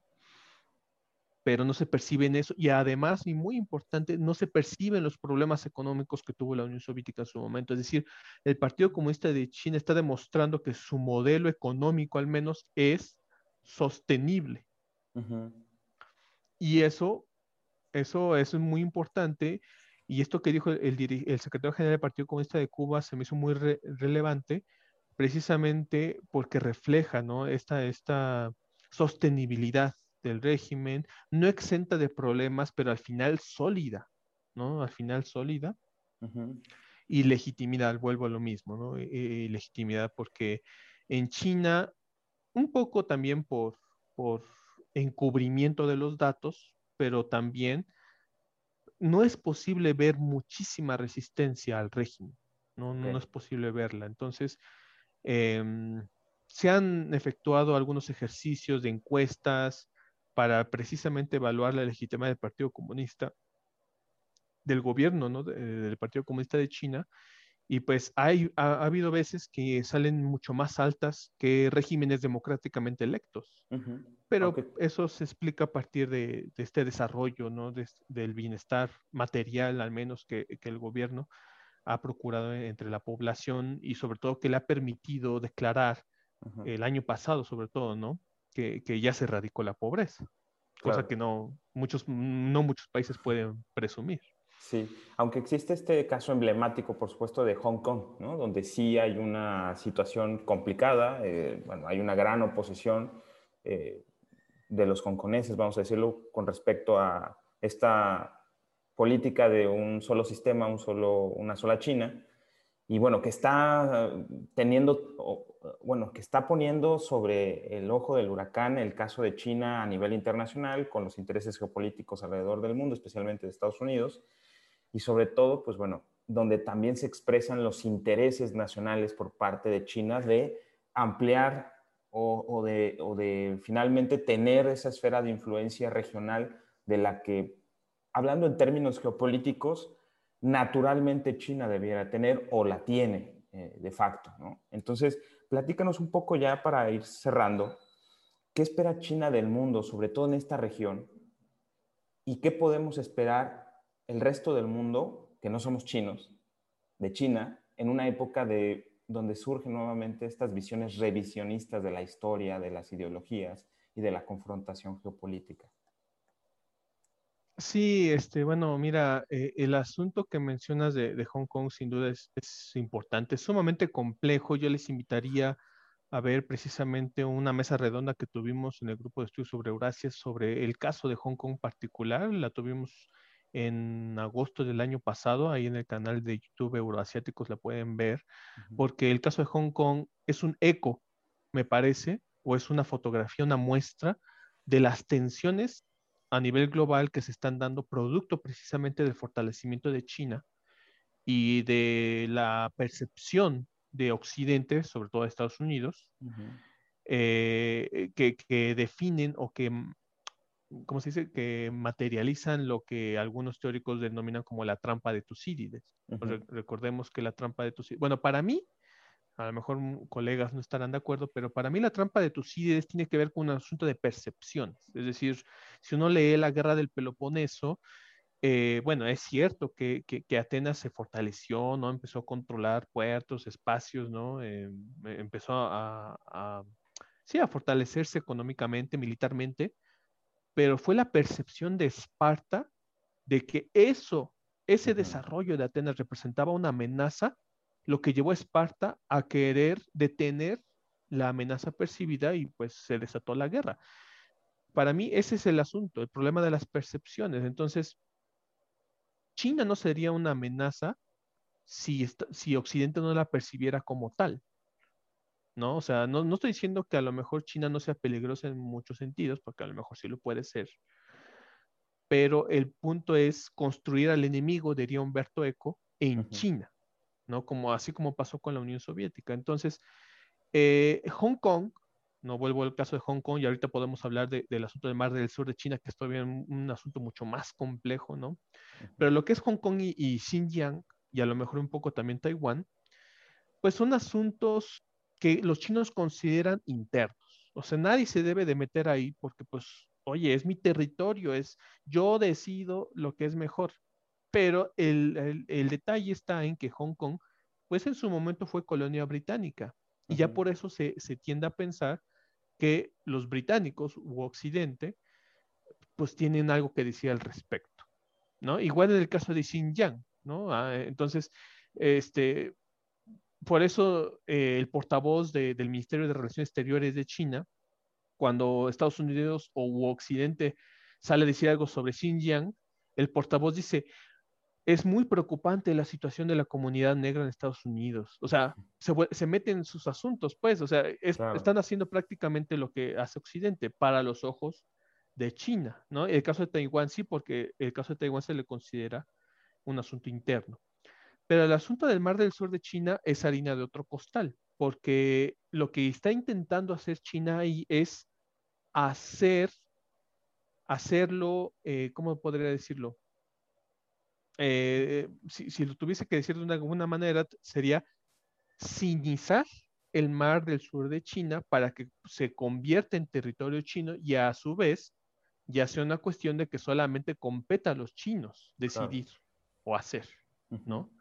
pero no se perciben eso y además, y muy importante, no se perciben los problemas económicos que tuvo la Unión Soviética en su momento. Es decir, el Partido Comunista de China está demostrando que su modelo económico al menos es sostenible. Uh -huh. Y eso, eso, eso es muy importante. Y esto que dijo el, el, secretario general del Partido Comunista de Cuba se me hizo muy re, relevante, precisamente porque refleja ¿no? esta, esta sostenibilidad del régimen, no exenta de problemas, pero al final sólida, ¿no? Al final sólida. Uh -huh. Y legitimidad, vuelvo a lo mismo, ¿no? Y, legitimidad porque en China, un poco también por, por encubrimiento de los datos, pero también no es posible ver muchísima resistencia al régimen, no, okay. no es posible verla. Entonces, eh, se han efectuado algunos ejercicios de encuestas, para precisamente evaluar la legitimidad del Partido Comunista, del gobierno, ¿no? De, del Partido Comunista de China, y pues hay, ha, ha, habido veces que salen mucho más altas que regímenes democráticamente electos, uh -huh. pero okay. eso se explica a partir de, de este desarrollo, ¿no? De, del bienestar material, al menos que, que el gobierno ha procurado entre la población y sobre todo que le ha permitido declarar el año pasado, sobre todo, ¿no? Que, que ya se erradicó la pobreza, claro. cosa que no muchos, no muchos países pueden presumir. Sí, aunque existe este caso emblemático, por supuesto, de Hong Kong, ¿no? donde sí hay una situación complicada, eh, bueno, hay una gran oposición eh, de los hongkoneses, vamos a decirlo, con respecto a esta política de un solo sistema, un solo, una sola China, y bueno, que está teniendo, bueno, que está poniendo sobre el ojo del huracán el caso de China a nivel internacional, con los intereses geopolíticos alrededor del mundo, especialmente de Estados Unidos, y sobre todo, pues bueno, donde también se expresan los intereses nacionales por parte de China de ampliar o, de, o de finalmente tener esa esfera de influencia regional de la que, hablando en términos geopolíticos, naturalmente China debiera tener o la tiene eh, de facto. ¿no? Entonces, platícanos un poco ya para ir cerrando, ¿qué espera China del mundo, sobre todo en esta región? ¿Y qué podemos esperar el resto del mundo, que no somos chinos, de China, en una época de, donde surgen nuevamente estas visiones revisionistas de la historia, de las ideologías y de la confrontación geopolítica? Sí, este, bueno, mira, eh, el asunto que mencionas de, de Hong Kong sin duda es, es, importante, es sumamente complejo. Yo les invitaría a ver precisamente una mesa redonda que tuvimos en el grupo de estudios sobre Eurasia sobre el caso de Hong Kong particular. La tuvimos en agosto del año pasado, ahí en el canal de YouTube Euroasiáticos la pueden ver, porque el caso de Hong Kong es un eco, me parece, o es una fotografía, una muestra de las tensiones a nivel global que se están dando producto precisamente del fortalecimiento de China y de la percepción de Occidente, sobre todo de Estados Unidos, eh, que, definen o que, ¿cómo se dice?, que materializan lo que algunos teóricos denominan como la trampa de Tucídides. recordemos que la trampa de Tucídides, bueno, para mí, a lo mejor colegas no estarán de acuerdo, pero para mí la trampa de Tucídides tiene que ver con un asunto de percepciones. Es decir, si uno lee la guerra del Peloponeso, eh, bueno, es cierto que, Atenas se fortaleció, ¿no? Empezó a controlar puertos, espacios, ¿no? Eh, empezó a, sí, a fortalecerse económicamente, militarmente, pero fue la percepción de Esparta de que eso, ese desarrollo de Atenas representaba una amenaza lo que llevó a Esparta a querer detener la amenaza percibida y pues se desató la guerra. Para mí ese es el asunto, el problema de las percepciones. Entonces, China no sería una amenaza si, si Occidente no la percibiera como tal. ¿No? O sea, no, no estoy diciendo que a lo mejor China no sea peligrosa en muchos sentidos, porque a lo mejor sí lo puede ser. Pero el punto es construir al enemigo, diría Humberto Eco, en China. ¿No? Como, así como pasó con la Unión Soviética. Entonces, eh, Hong Kong, no vuelvo al caso de Hong Kong y ahorita podemos hablar del asunto del Mar del Sur de China, que es todavía un, asunto mucho más complejo, ¿no? Pero lo que es Hong Kong y, Xinjiang, y a lo mejor un poco también Taiwán, pues son asuntos que los chinos consideran internos. O sea, nadie se debe de meter ahí porque, pues, oye, es mi territorio, es yo decido lo que es mejor pero el, detalle está en que Hong Kong, pues en su momento fue colonia británica, y ya por eso se, tiende a pensar que los británicos u Occidente, pues tienen algo que decir al respecto, ¿no? Igual en el caso de Xinjiang, ¿no? Ah, entonces, este, por eso eh, el portavoz del Ministerio de Relaciones Exteriores de China, cuando Estados Unidos o Occidente sale a decir algo sobre Xinjiang, el portavoz dice, es muy preocupante la situación de la comunidad negra en Estados Unidos. O sea, se, se meten en sus asuntos, pues, o sea, están haciendo prácticamente lo que hace Occidente para los ojos de China, ¿no? El caso de Taiwán sí, porque el caso de Taiwán se le considera un asunto interno. Pero el asunto del Mar del Sur de China es harina de otro costal, porque lo que está intentando hacer China ahí es hacer, hacerlo, eh, ¿cómo podría decirlo? Eh, si, lo tuviese que decir de alguna manera, sería sinizar el mar del sur de China para que se convierta en territorio chino y a su vez ya sea una cuestión de que solamente competa a los chinos decidir o hacer, ¿no?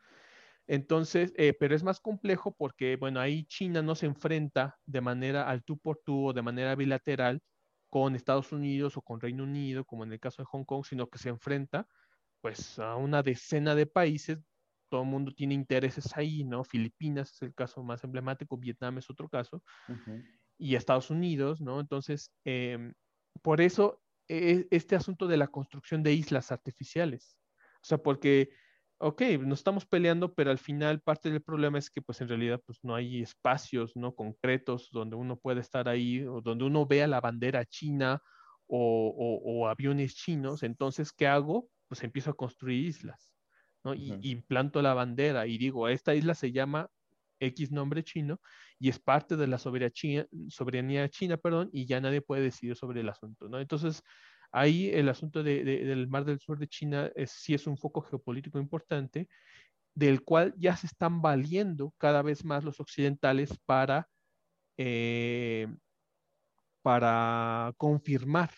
Entonces, eh, pero es más complejo porque, bueno, ahí China no se enfrenta de manera al tú por tú o de manera bilateral con Estados Unidos o con Reino Unido, como en el caso de Hong Kong, sino que se enfrenta pues a una decena de países, todo el mundo tiene intereses ahí, ¿no? Filipinas es el caso más emblemático, Vietnam es otro caso, y Estados Unidos, ¿no? Entonces, em, por eso e, este asunto de la construcción de islas artificiales, o sea, porque, ok, nos estamos peleando, pero al final parte del problema es que pues en realidad pues no hay espacios, ¿no? Concretos donde uno puede estar ahí, o donde uno vea la bandera china o, o aviones chinos, entonces, ¿qué hago? Pues empiezo a construir islas, ¿no? Y implanto la bandera y digo, esta isla se llama X nombre chino y es parte de la soberanía china, perdón, y ya nadie puede decidir sobre el asunto, ¿no? Entonces, ahí el asunto del Mar del Sur de China es, sí es un foco geopolítico importante, del cual ya se están valiendo cada vez más los occidentales para, eh, para confirmar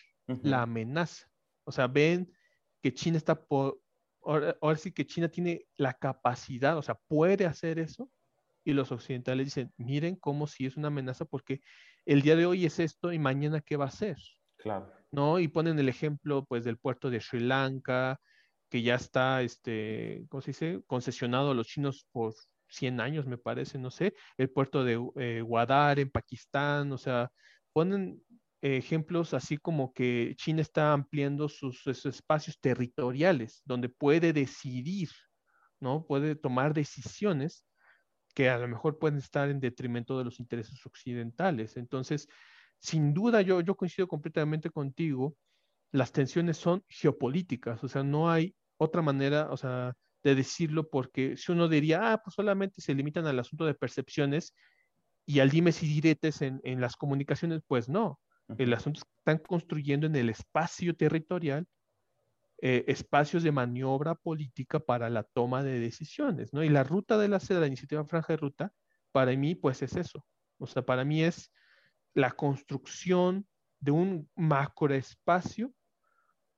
la amenaza. O sea, ven que China está por, ahora, sí que China tiene la capacidad, o sea, puede hacer eso, y los occidentales dicen, miren cómo si es una amenaza, porque el día de hoy es esto y mañana qué va a ser. Claro. ¿No? Y ponen el ejemplo, pues, del puerto de Sri Lanka, que ya está, este, ¿cómo se dice? Concesionado a los chinos por 100 años, me parece, no sé, el puerto de eh, Guadar en Pakistán, o sea, ponen ejemplos así como que China está ampliando sus, espacios territoriales, donde puede decidir, ¿no? Puede tomar decisiones que a lo mejor pueden estar en detrimento de los intereses occidentales. Entonces, sin duda, yo, yo coincido completamente contigo, las tensiones son geopolíticas, o sea, no hay otra manera, o sea, de decirlo, porque si uno diría, ah, pues solamente se limitan al asunto de percepciones y al dimes y diretes en, en las comunicaciones, pues no. El asunto es que están construyendo en el espacio territorial eh, espacios de maniobra política para la toma de decisiones, ¿no? Y la ruta de la seda, la iniciativa Franja de Ruta, para mí, pues es eso. O sea, para mí es la construcción de un macroespacio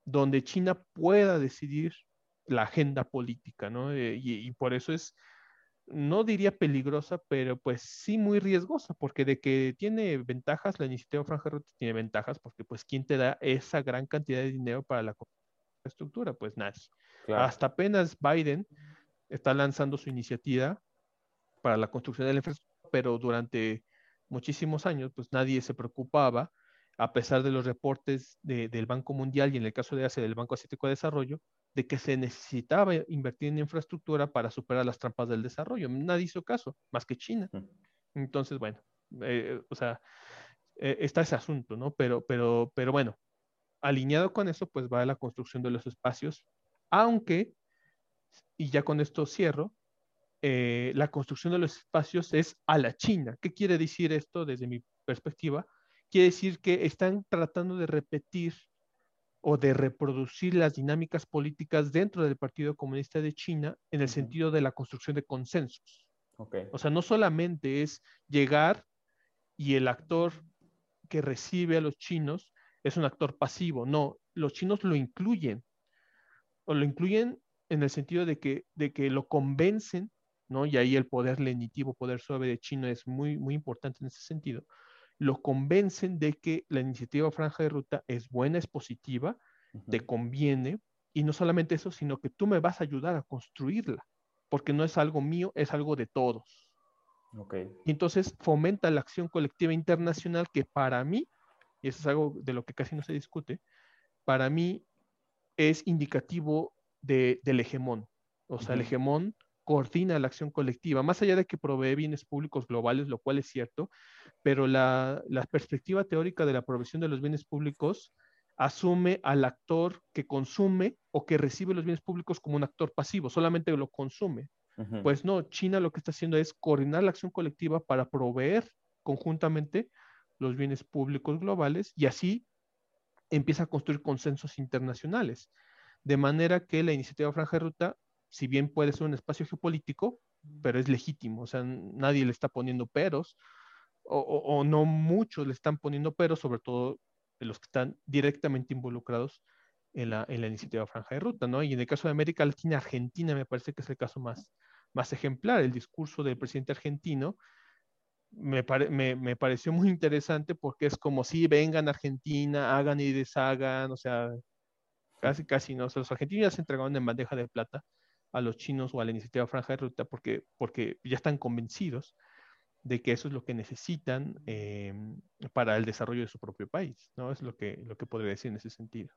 donde China pueda decidir la agenda política, ¿no? Eh, y, por eso es, no diría peligrosa, pero pues sí muy riesgosa, porque de que tiene ventajas, la iniciativa Franja Ruta tiene ventajas, porque pues ¿quién te da esa gran cantidad de dinero para la infraestructura? Pues nadie. Hasta apenas Biden está lanzando su iniciativa para la construcción de la infraestructura, pero durante muchísimos años, pues nadie se preocupaba, a pesar de los reportes del Banco Mundial y en el caso de Asia del Banco Asiático de Desarrollo, de que se necesitaba invertir en infraestructura para superar las trampas del desarrollo. Nadie hizo caso, más que China. Entonces, bueno, eh, o sea, eh, está ese asunto, ¿no? Pero, pero, pero bueno, alineado con eso, pues va la construcción de los espacios, aunque, y ya con esto cierro, eh, la construcción de los espacios es a la China. ¿Qué quiere decir esto desde mi perspectiva? Quiere decir que están tratando de repetir o de reproducir las dinámicas políticas dentro del Partido Comunista de China en el sentido de la construcción de consensos. O sea, no solamente es llegar y el actor que recibe a los chinos es un actor pasivo, no, los chinos lo incluyen, o lo incluyen en el sentido de que, de que lo convencen, ¿no? Y ahí el poder lenitivo, poder suave de China es muy, muy importante en ese sentido, lo convencen de que la iniciativa Franja de Ruta es buena, es positiva, te conviene, y no solamente eso, sino que tú me vas a ayudar a construirla, porque no es algo mío, es algo de todos. Okay. Y entonces fomenta la acción colectiva internacional que para mí, y eso es algo de lo que casi no se discute, para mí es indicativo de, del hegemón. O sea, el hegemón coordina la acción colectiva, más allá de que provee bienes públicos globales, lo cual es cierto, pero la, perspectiva teórica de la provisión de los bienes públicos asume al actor que consume o que recibe los bienes públicos como un actor pasivo, solamente lo consume. Pues no, China lo que está haciendo es coordinar la acción colectiva para proveer conjuntamente los bienes públicos globales y así empieza a construir consensos internacionales. De manera que la iniciativa Franja de Ruta si bien puede ser un espacio geopolítico, pero es legítimo, o sea, nadie le está poniendo peros, o, no muchos le están poniendo peros, sobre todo los que están directamente involucrados en la, en la iniciativa Franja de Ruta, ¿no? Y en el caso de América Latina, Argentina me parece que es el caso más, más ejemplar. El discurso del presidente argentino me, me, me, pareció muy interesante porque es como si vengan a Argentina, hagan y deshagan, o sea, casi, casi no. O sea, los argentinos ya se entregaron en bandeja de plata a los chinos o a la iniciativa Franja de Ruta porque, porque ya están convencidos de que eso es lo que necesitan eh, para el desarrollo de su propio país, ¿no? Es lo que, lo que podría decir en ese sentido.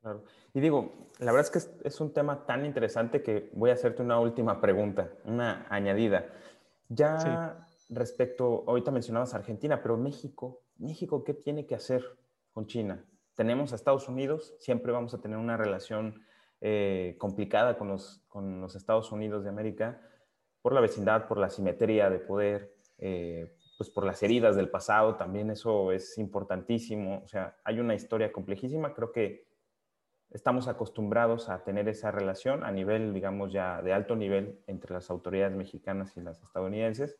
Claro. Y digo, la verdad es que es, un tema tan interesante que voy a hacerte una última pregunta, una añadida. Ya respecto, ahorita mencionabas Argentina, pero México, México, ¿qué tiene que hacer con China? Tenemos a Estados Unidos, siempre vamos a tener una relación eh, complicada con los, Estados Unidos de América por la vecindad, por la simetría de poder, eh, pues por las heridas del pasado, también eso es importantísimo. O sea, hay una historia complejísima, creo que estamos acostumbrados a tener esa relación a nivel, digamos, ya de alto nivel entre las autoridades mexicanas y las estadounidenses.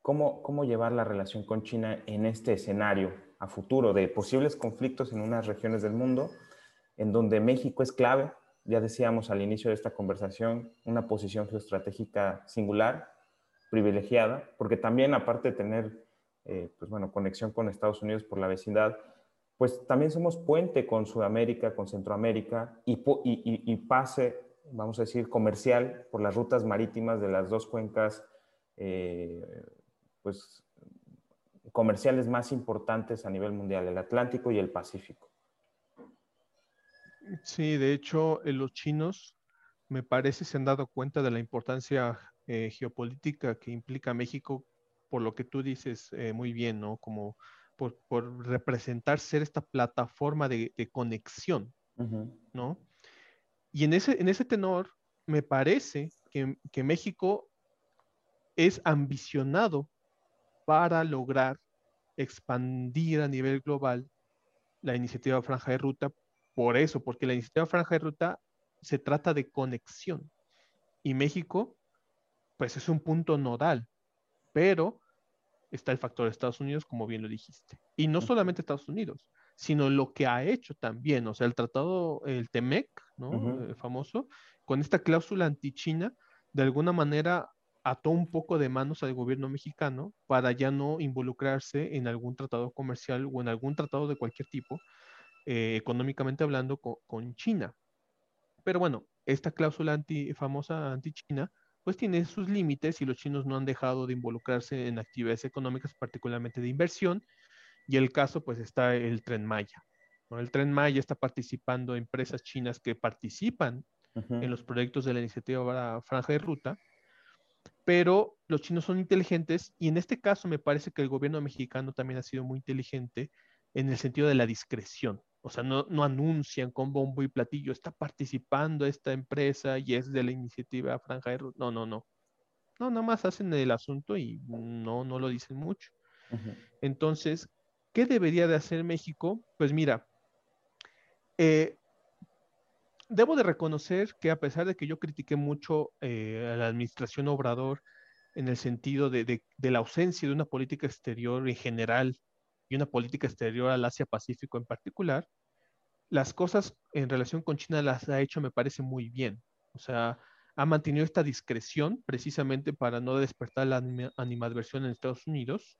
¿Cómo, cómo llevar la relación con China en este escenario a futuro de posibles conflictos en unas regiones del mundo? En donde México es clave, ya decíamos al inicio de esta conversación, una posición geoestratégica singular, privilegiada, porque también aparte de tener, eh, pues bueno, conexión con Estados Unidos por la vecindad, pues también somos puente con Sudamérica, con Centroamérica y, y, pase, vamos a decir, comercial por las rutas marítimas de las dos cuencas, eh, pues comerciales más importantes a nivel mundial, el Atlántico y el Pacífico. Sí, de hecho, los chinos me parece se han dado cuenta de la importancia eh, geopolítica que implica México, por lo que tú dices eh, muy bien, ¿no? Como por, representar ser esta plataforma de, conexión, ¿no? Y en ese, en ese tenor, me parece que, que México es ambicionado para lograr expandir a nivel global la iniciativa Franja de Ruta, por eso, porque la iniciativa Franja de Ruta se trata de conexión. Y México, pues es un punto nodal, pero está el factor de Estados Unidos, como bien lo dijiste. Y no solamente Estados Unidos, sino lo que ha hecho también, o sea, el tratado, el TEMEC, ¿no? El famoso, con esta cláusula anti-China, de alguna manera ató un poco de manos al gobierno mexicano para ya no involucrarse en algún tratado comercial o en algún tratado de cualquier tipo, eh, económicamente hablando, con, China. Pero bueno, esta cláusula anti, famosa anti-China, pues tiene sus límites y los chinos no han dejado de involucrarse en actividades económicas, particularmente de inversión. Y el caso, pues está el tren Maya. El tren Maya está participando empresas chinas que participan en los proyectos de la iniciativa Franja de Ruta pero los chinos son inteligentes y en este caso me parece que el gobierno mexicano también ha sido muy inteligente en el sentido de la discreción. O sea, no, anuncian con bombo y platillo, está participando esta empresa y es de la iniciativa Franja de No, no, no. No, nada más hacen el asunto y no, no lo dicen mucho. Entonces, ¿qué debería de hacer México? Pues mira, eh, debo de reconocer que a pesar de que yo critiqué mucho eh, a la administración Obrador en el sentido de, la ausencia de una política exterior en general y una política exterior al Asia-Pacífico en particular, las cosas en relación con China las ha hecho, me parece, muy bien. O sea, ha mantenido esta discreción precisamente para no despertar la animadversión en Estados Unidos.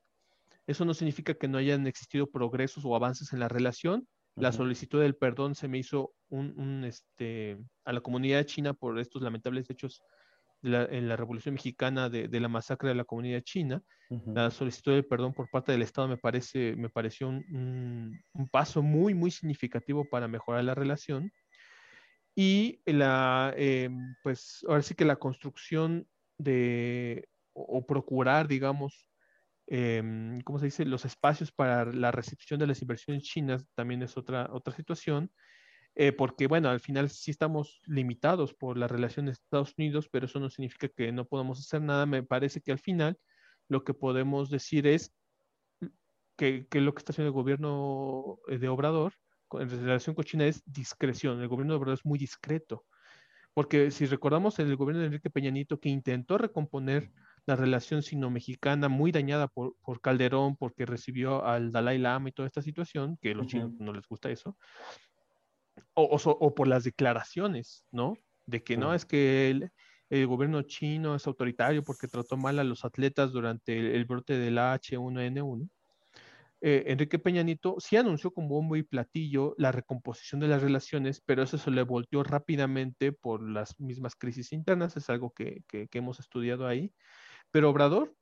Eso no significa que no hayan existido progresos o avances en la relación, la solicitud del perdón se me hizo un, este, a la comunidad china por estos lamentables hechos en la Revolución Mexicana de, la masacre de la comunidad china. La solicitud del perdón por parte del Estado me, parece, me pareció un, paso muy, muy significativo para mejorar la relación. Y la, eh, pues ahora sí que la construcción de, o procurar, digamos, eh, ¿cómo se dice? Los espacios para la recepción de las inversiones chinas también es otra, otra situación, eh, porque bueno, al final sí estamos limitados por la relación de Estados Unidos, pero eso no significa que no podamos hacer nada. Me parece que al final lo que podemos decir es que, que lo que está haciendo el gobierno eh, de Obrador en relación con China es discreción. El gobierno de Obrador es muy discreto. Porque si recordamos el gobierno de Enrique Peña Nieto que intentó recomponer la relación sino-mexicana muy dañada por, Calderón porque recibió al Dalai Lama y toda esta situación, que a los chinos no les gusta eso, o, por las declaraciones, ¿no? De que no, es que el, gobierno chino es autoritario porque trató mal a los atletas durante el, brote del H1N1. Eh, Enrique Peña Nieto sí anunció con bombo y platillo la recomposición de las relaciones, pero eso se le volteó rápidamente por las mismas crisis internas, es algo que, que hemos estudiado ahí. Pero Obrador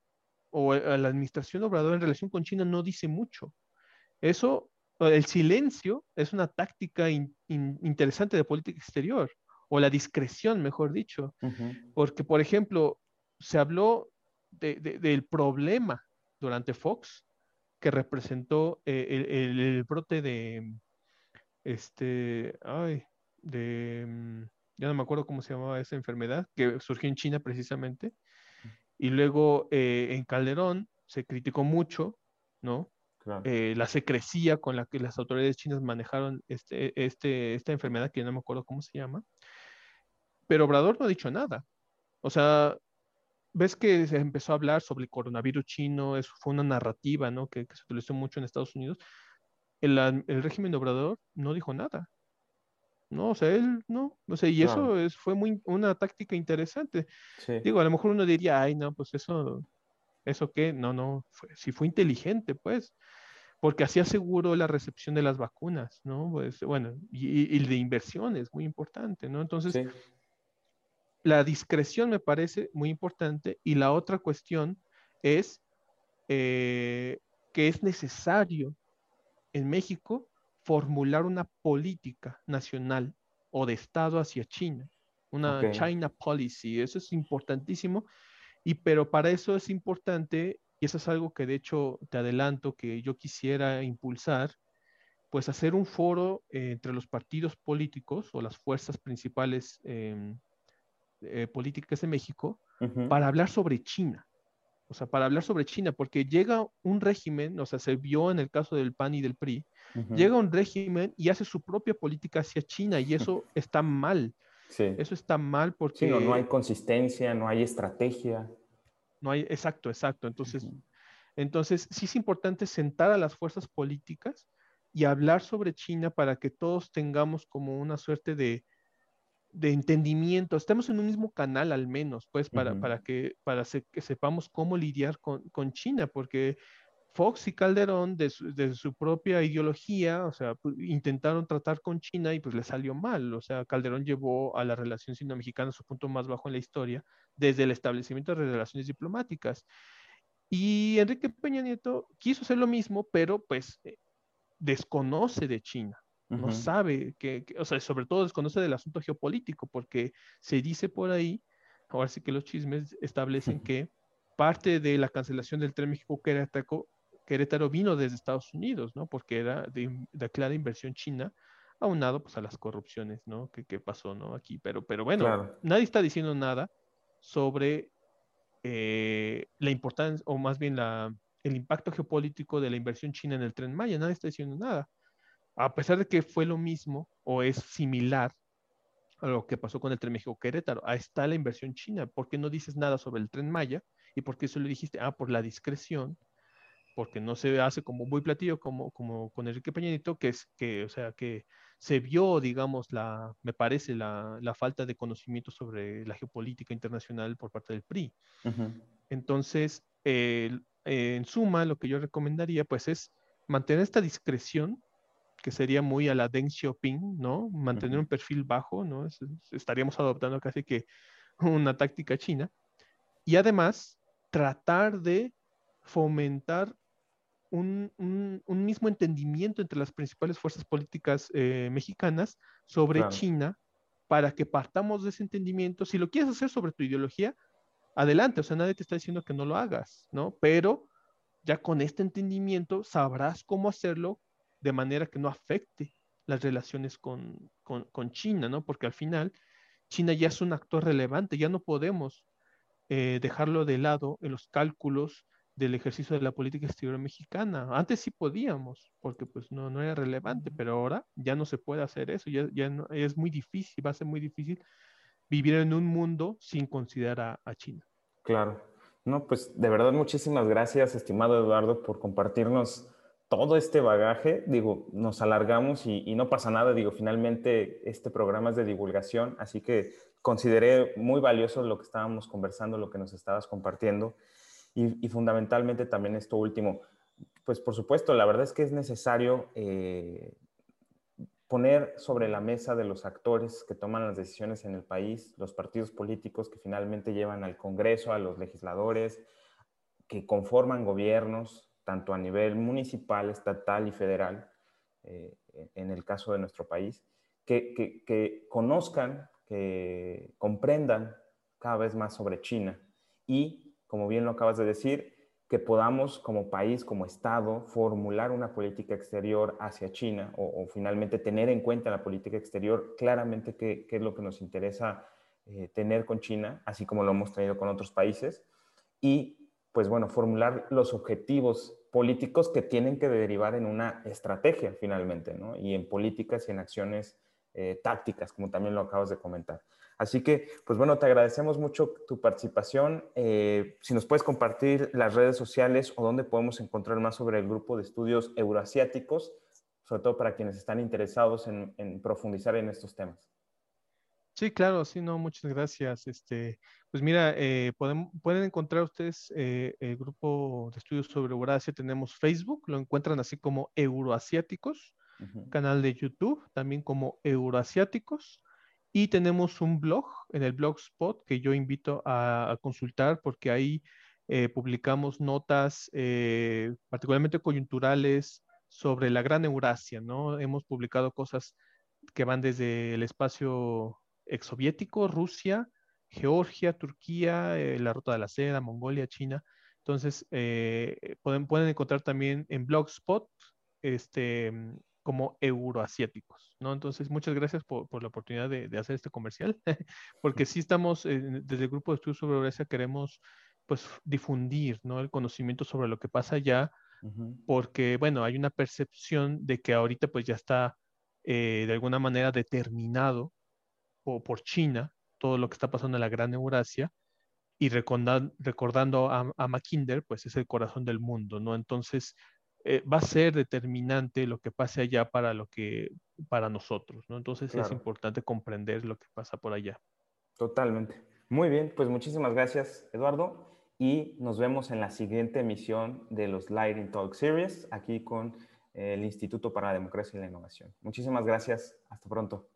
o eh, la administración Obrador en relación con China no dice mucho. Eso, el silencio es una táctica interesante de política exterior, o la discreción, mejor dicho. Porque, por ejemplo, se habló del problema durante Fox que representó eh, el, brote de, este, ay, de, mm, ya no me acuerdo cómo se llamaba esa enfermedad, que surgió en China precisamente, y luego eh, en Calderón se criticó mucho, ¿no? Eh, la secrecía con la que las autoridades chinas manejaron este, este, esta enfermedad que no me acuerdo cómo se llama. Pero Obrador no ha dicho nada. O sea, ves que se empezó a hablar sobre el coronavirus chino, eso fue una narrativa, ¿no? Que, se utilizó mucho en Estados Unidos. El, el régimen de Obrador no dijo nada. ¿no? O sea, él, ¿no? O sea, y eso es, fue muy, una táctica interesante. Digo, a lo mejor uno diría, ay, no, pues eso, ¿eso qué? No, no, fue, sí fue inteligente, pues, porque así aseguró la recepción de las vacunas, ¿no? Pues, bueno, y, y de inversiones, muy importante, ¿no? Entonces, la discreción me parece muy importante y la otra cuestión es eh, que es necesario en México formular una política nacional o de Estado hacia China, una China policy. Eso es importantísimo. Y pero para eso es importante, y eso es algo que de hecho te adelanto que yo quisiera impulsar, pues hacer un foro eh, entre los partidos políticos o las fuerzas principales em, eh, políticas de México para hablar sobre China. O sea, para hablar sobre China, porque llega un régimen, o sea, se vio en el caso del PAN y del PRI, llega un régimen y hace su propia política hacia China y eso [LAUGHS] está mal. Sí. Eso está mal porque... no, no, hay consistencia, no hay estrategia. No hay, exacto, exacto. Entonces, entonces, sí es importante sentar a las fuerzas políticas y hablar sobre China para que todos tengamos como una suerte de, de entendimiento, estemos en un mismo canal al menos, pues, para, para, que, para que sepamos cómo lidiar con, con, China, porque Fox y Calderón, de su, de su propia ideología, o sea, intentaron tratar con China y pues le salió mal, o sea, Calderón llevó a la relación sino-mexicana a su punto más bajo en la historia desde el establecimiento de relaciones diplomáticas. Y Enrique Peña Nieto quiso hacer lo mismo, pero pues eh, desconoce de China no sabe que, o sea, sobre todo desconoce del asunto geopolítico, porque se dice por ahí, ahora sí que los chismes establecen que parte de la cancelación del tren México-Querétaro Querétaro vino desde Estados Unidos, ¿no? Porque era de, clara inversión china, aunado pues a las corrupciones, ¿no? Que, pasó, ¿no? Aquí, pero, pero bueno, nadie está diciendo nada sobre eh, la importancia, o más bien la, el impacto geopolítico de la inversión china en el tren Maya, nadie está diciendo nada a pesar de que fue lo mismo o es similar a lo que pasó con el tren México-Querétaro, ahí está la inversión china. ¿Por qué no dices nada sobre el tren Maya? ¿Y por qué eso le dijiste? Ah, por la discreción, porque no se hace como muy platillo como, como con Enrique Peñanito, que es que, o sea, que se vio, digamos, la, me parece, la, la falta de conocimiento sobre la geopolítica internacional por parte del PRI. Entonces, en suma, lo que yo recomendaría, pues, es mantener esta discreción que sería muy a la Deng Xiaoping, ¿no? Mantener un perfil bajo, ¿no? estaríamos adoptando casi que una táctica china. Y además, tratar de fomentar un, mismo entendimiento entre las principales fuerzas políticas eh, mexicanas sobre China para que partamos de ese entendimiento. Si lo quieres hacer sobre tu ideología, adelante, o sea, nadie te está diciendo que no lo hagas, ¿no? Pero ya con este entendimiento sabrás cómo hacerlo de manera que no afecte las relaciones con, China, ¿no? Porque al final China ya es un actor relevante, ya no podemos eh, dejarlo de lado en los cálculos del ejercicio de la política exterior mexicana. Antes sí podíamos, porque pues no, no era relevante, pero ahora ya no se puede hacer eso, ya, ya no, es muy difícil, va a ser muy difícil vivir en un mundo sin considerar a China. Claro. No, pues de verdad muchísimas gracias, estimado Eduardo, por compartirnos todo este bagaje, digo, nos alargamos y, no pasa nada, digo, finalmente este programa es de divulgación, así que consideré muy valioso lo que estábamos conversando, lo que nos estabas compartiendo y, fundamentalmente también esto último, pues por supuesto, la verdad es que es necesario eh, poner sobre la mesa de los actores que toman las decisiones en el país, los partidos políticos que finalmente llevan al Congreso, a los legisladores, que conforman gobiernos, tanto a nivel municipal, estatal y federal, eh, en el caso de nuestro país, que, conozcan, que comprendan cada vez más sobre China y, como bien lo acabas de decir, que podamos como país, como Estado, formular una política exterior hacia China o, finalmente tener en cuenta la política exterior claramente qué, es lo que nos interesa eh, tener con China, así como lo hemos tenido con otros países, y pues bueno, formular los objetivos políticos que tienen que derivar en una estrategia finalmente, ¿no? Y en políticas y en acciones eh, tácticas, como también lo acabas de comentar. Así que, pues bueno, te agradecemos mucho tu participación. Eh, si nos puedes compartir las redes sociales o dónde podemos encontrar más sobre el grupo de estudios euroasiáticos, sobre todo para quienes están interesados en, en profundizar en estos temas. Sí, claro, sí, no, muchas gracias. Este, pues mira, eh, pueden, pueden encontrar ustedes eh, el grupo de estudios sobre Eurasia, tenemos Facebook, lo encuentran así como Euroasiáticos, canal de YouTube, también como Euroasiáticos, y tenemos un blog en el Blogspot que yo invito a, consultar porque ahí eh, publicamos notas eh, particularmente coyunturales sobre la Gran Eurasia, ¿no? Hemos publicado cosas que van desde el espacio exsoviético, Rusia, Georgia, Turquía, eh, la Ruta de la Seda, Mongolia, China. Entonces, pueden, pueden encontrar también en Blogspot este, como euroasiáticos, ¿no? Entonces, muchas gracias por, la oportunidad de, hacer este comercial, [LAUGHS] porque sí estamos, desde el grupo de estudios sobre Eurasia queremos pues difundir, ¿no? El conocimiento sobre lo que pasa allá, porque, bueno, hay una percepción de que ahorita pues ya está eh, de alguna manera determinado por, China todo lo que está pasando en la Gran Eurasia, y recordando, a, a, Mackinder, pues es el corazón del mundo, ¿no? Entonces, eh, va a ser determinante lo que pase allá para lo que, para nosotros, ¿no? Entonces es importante comprender lo que pasa por allá. Totalmente. Muy bien, pues muchísimas gracias, Eduardo y nos vemos en la siguiente emisión de los Lighting Talk Series, aquí con el Instituto para la Democracia y la Innovación. Muchísimas gracias. Hasta pronto.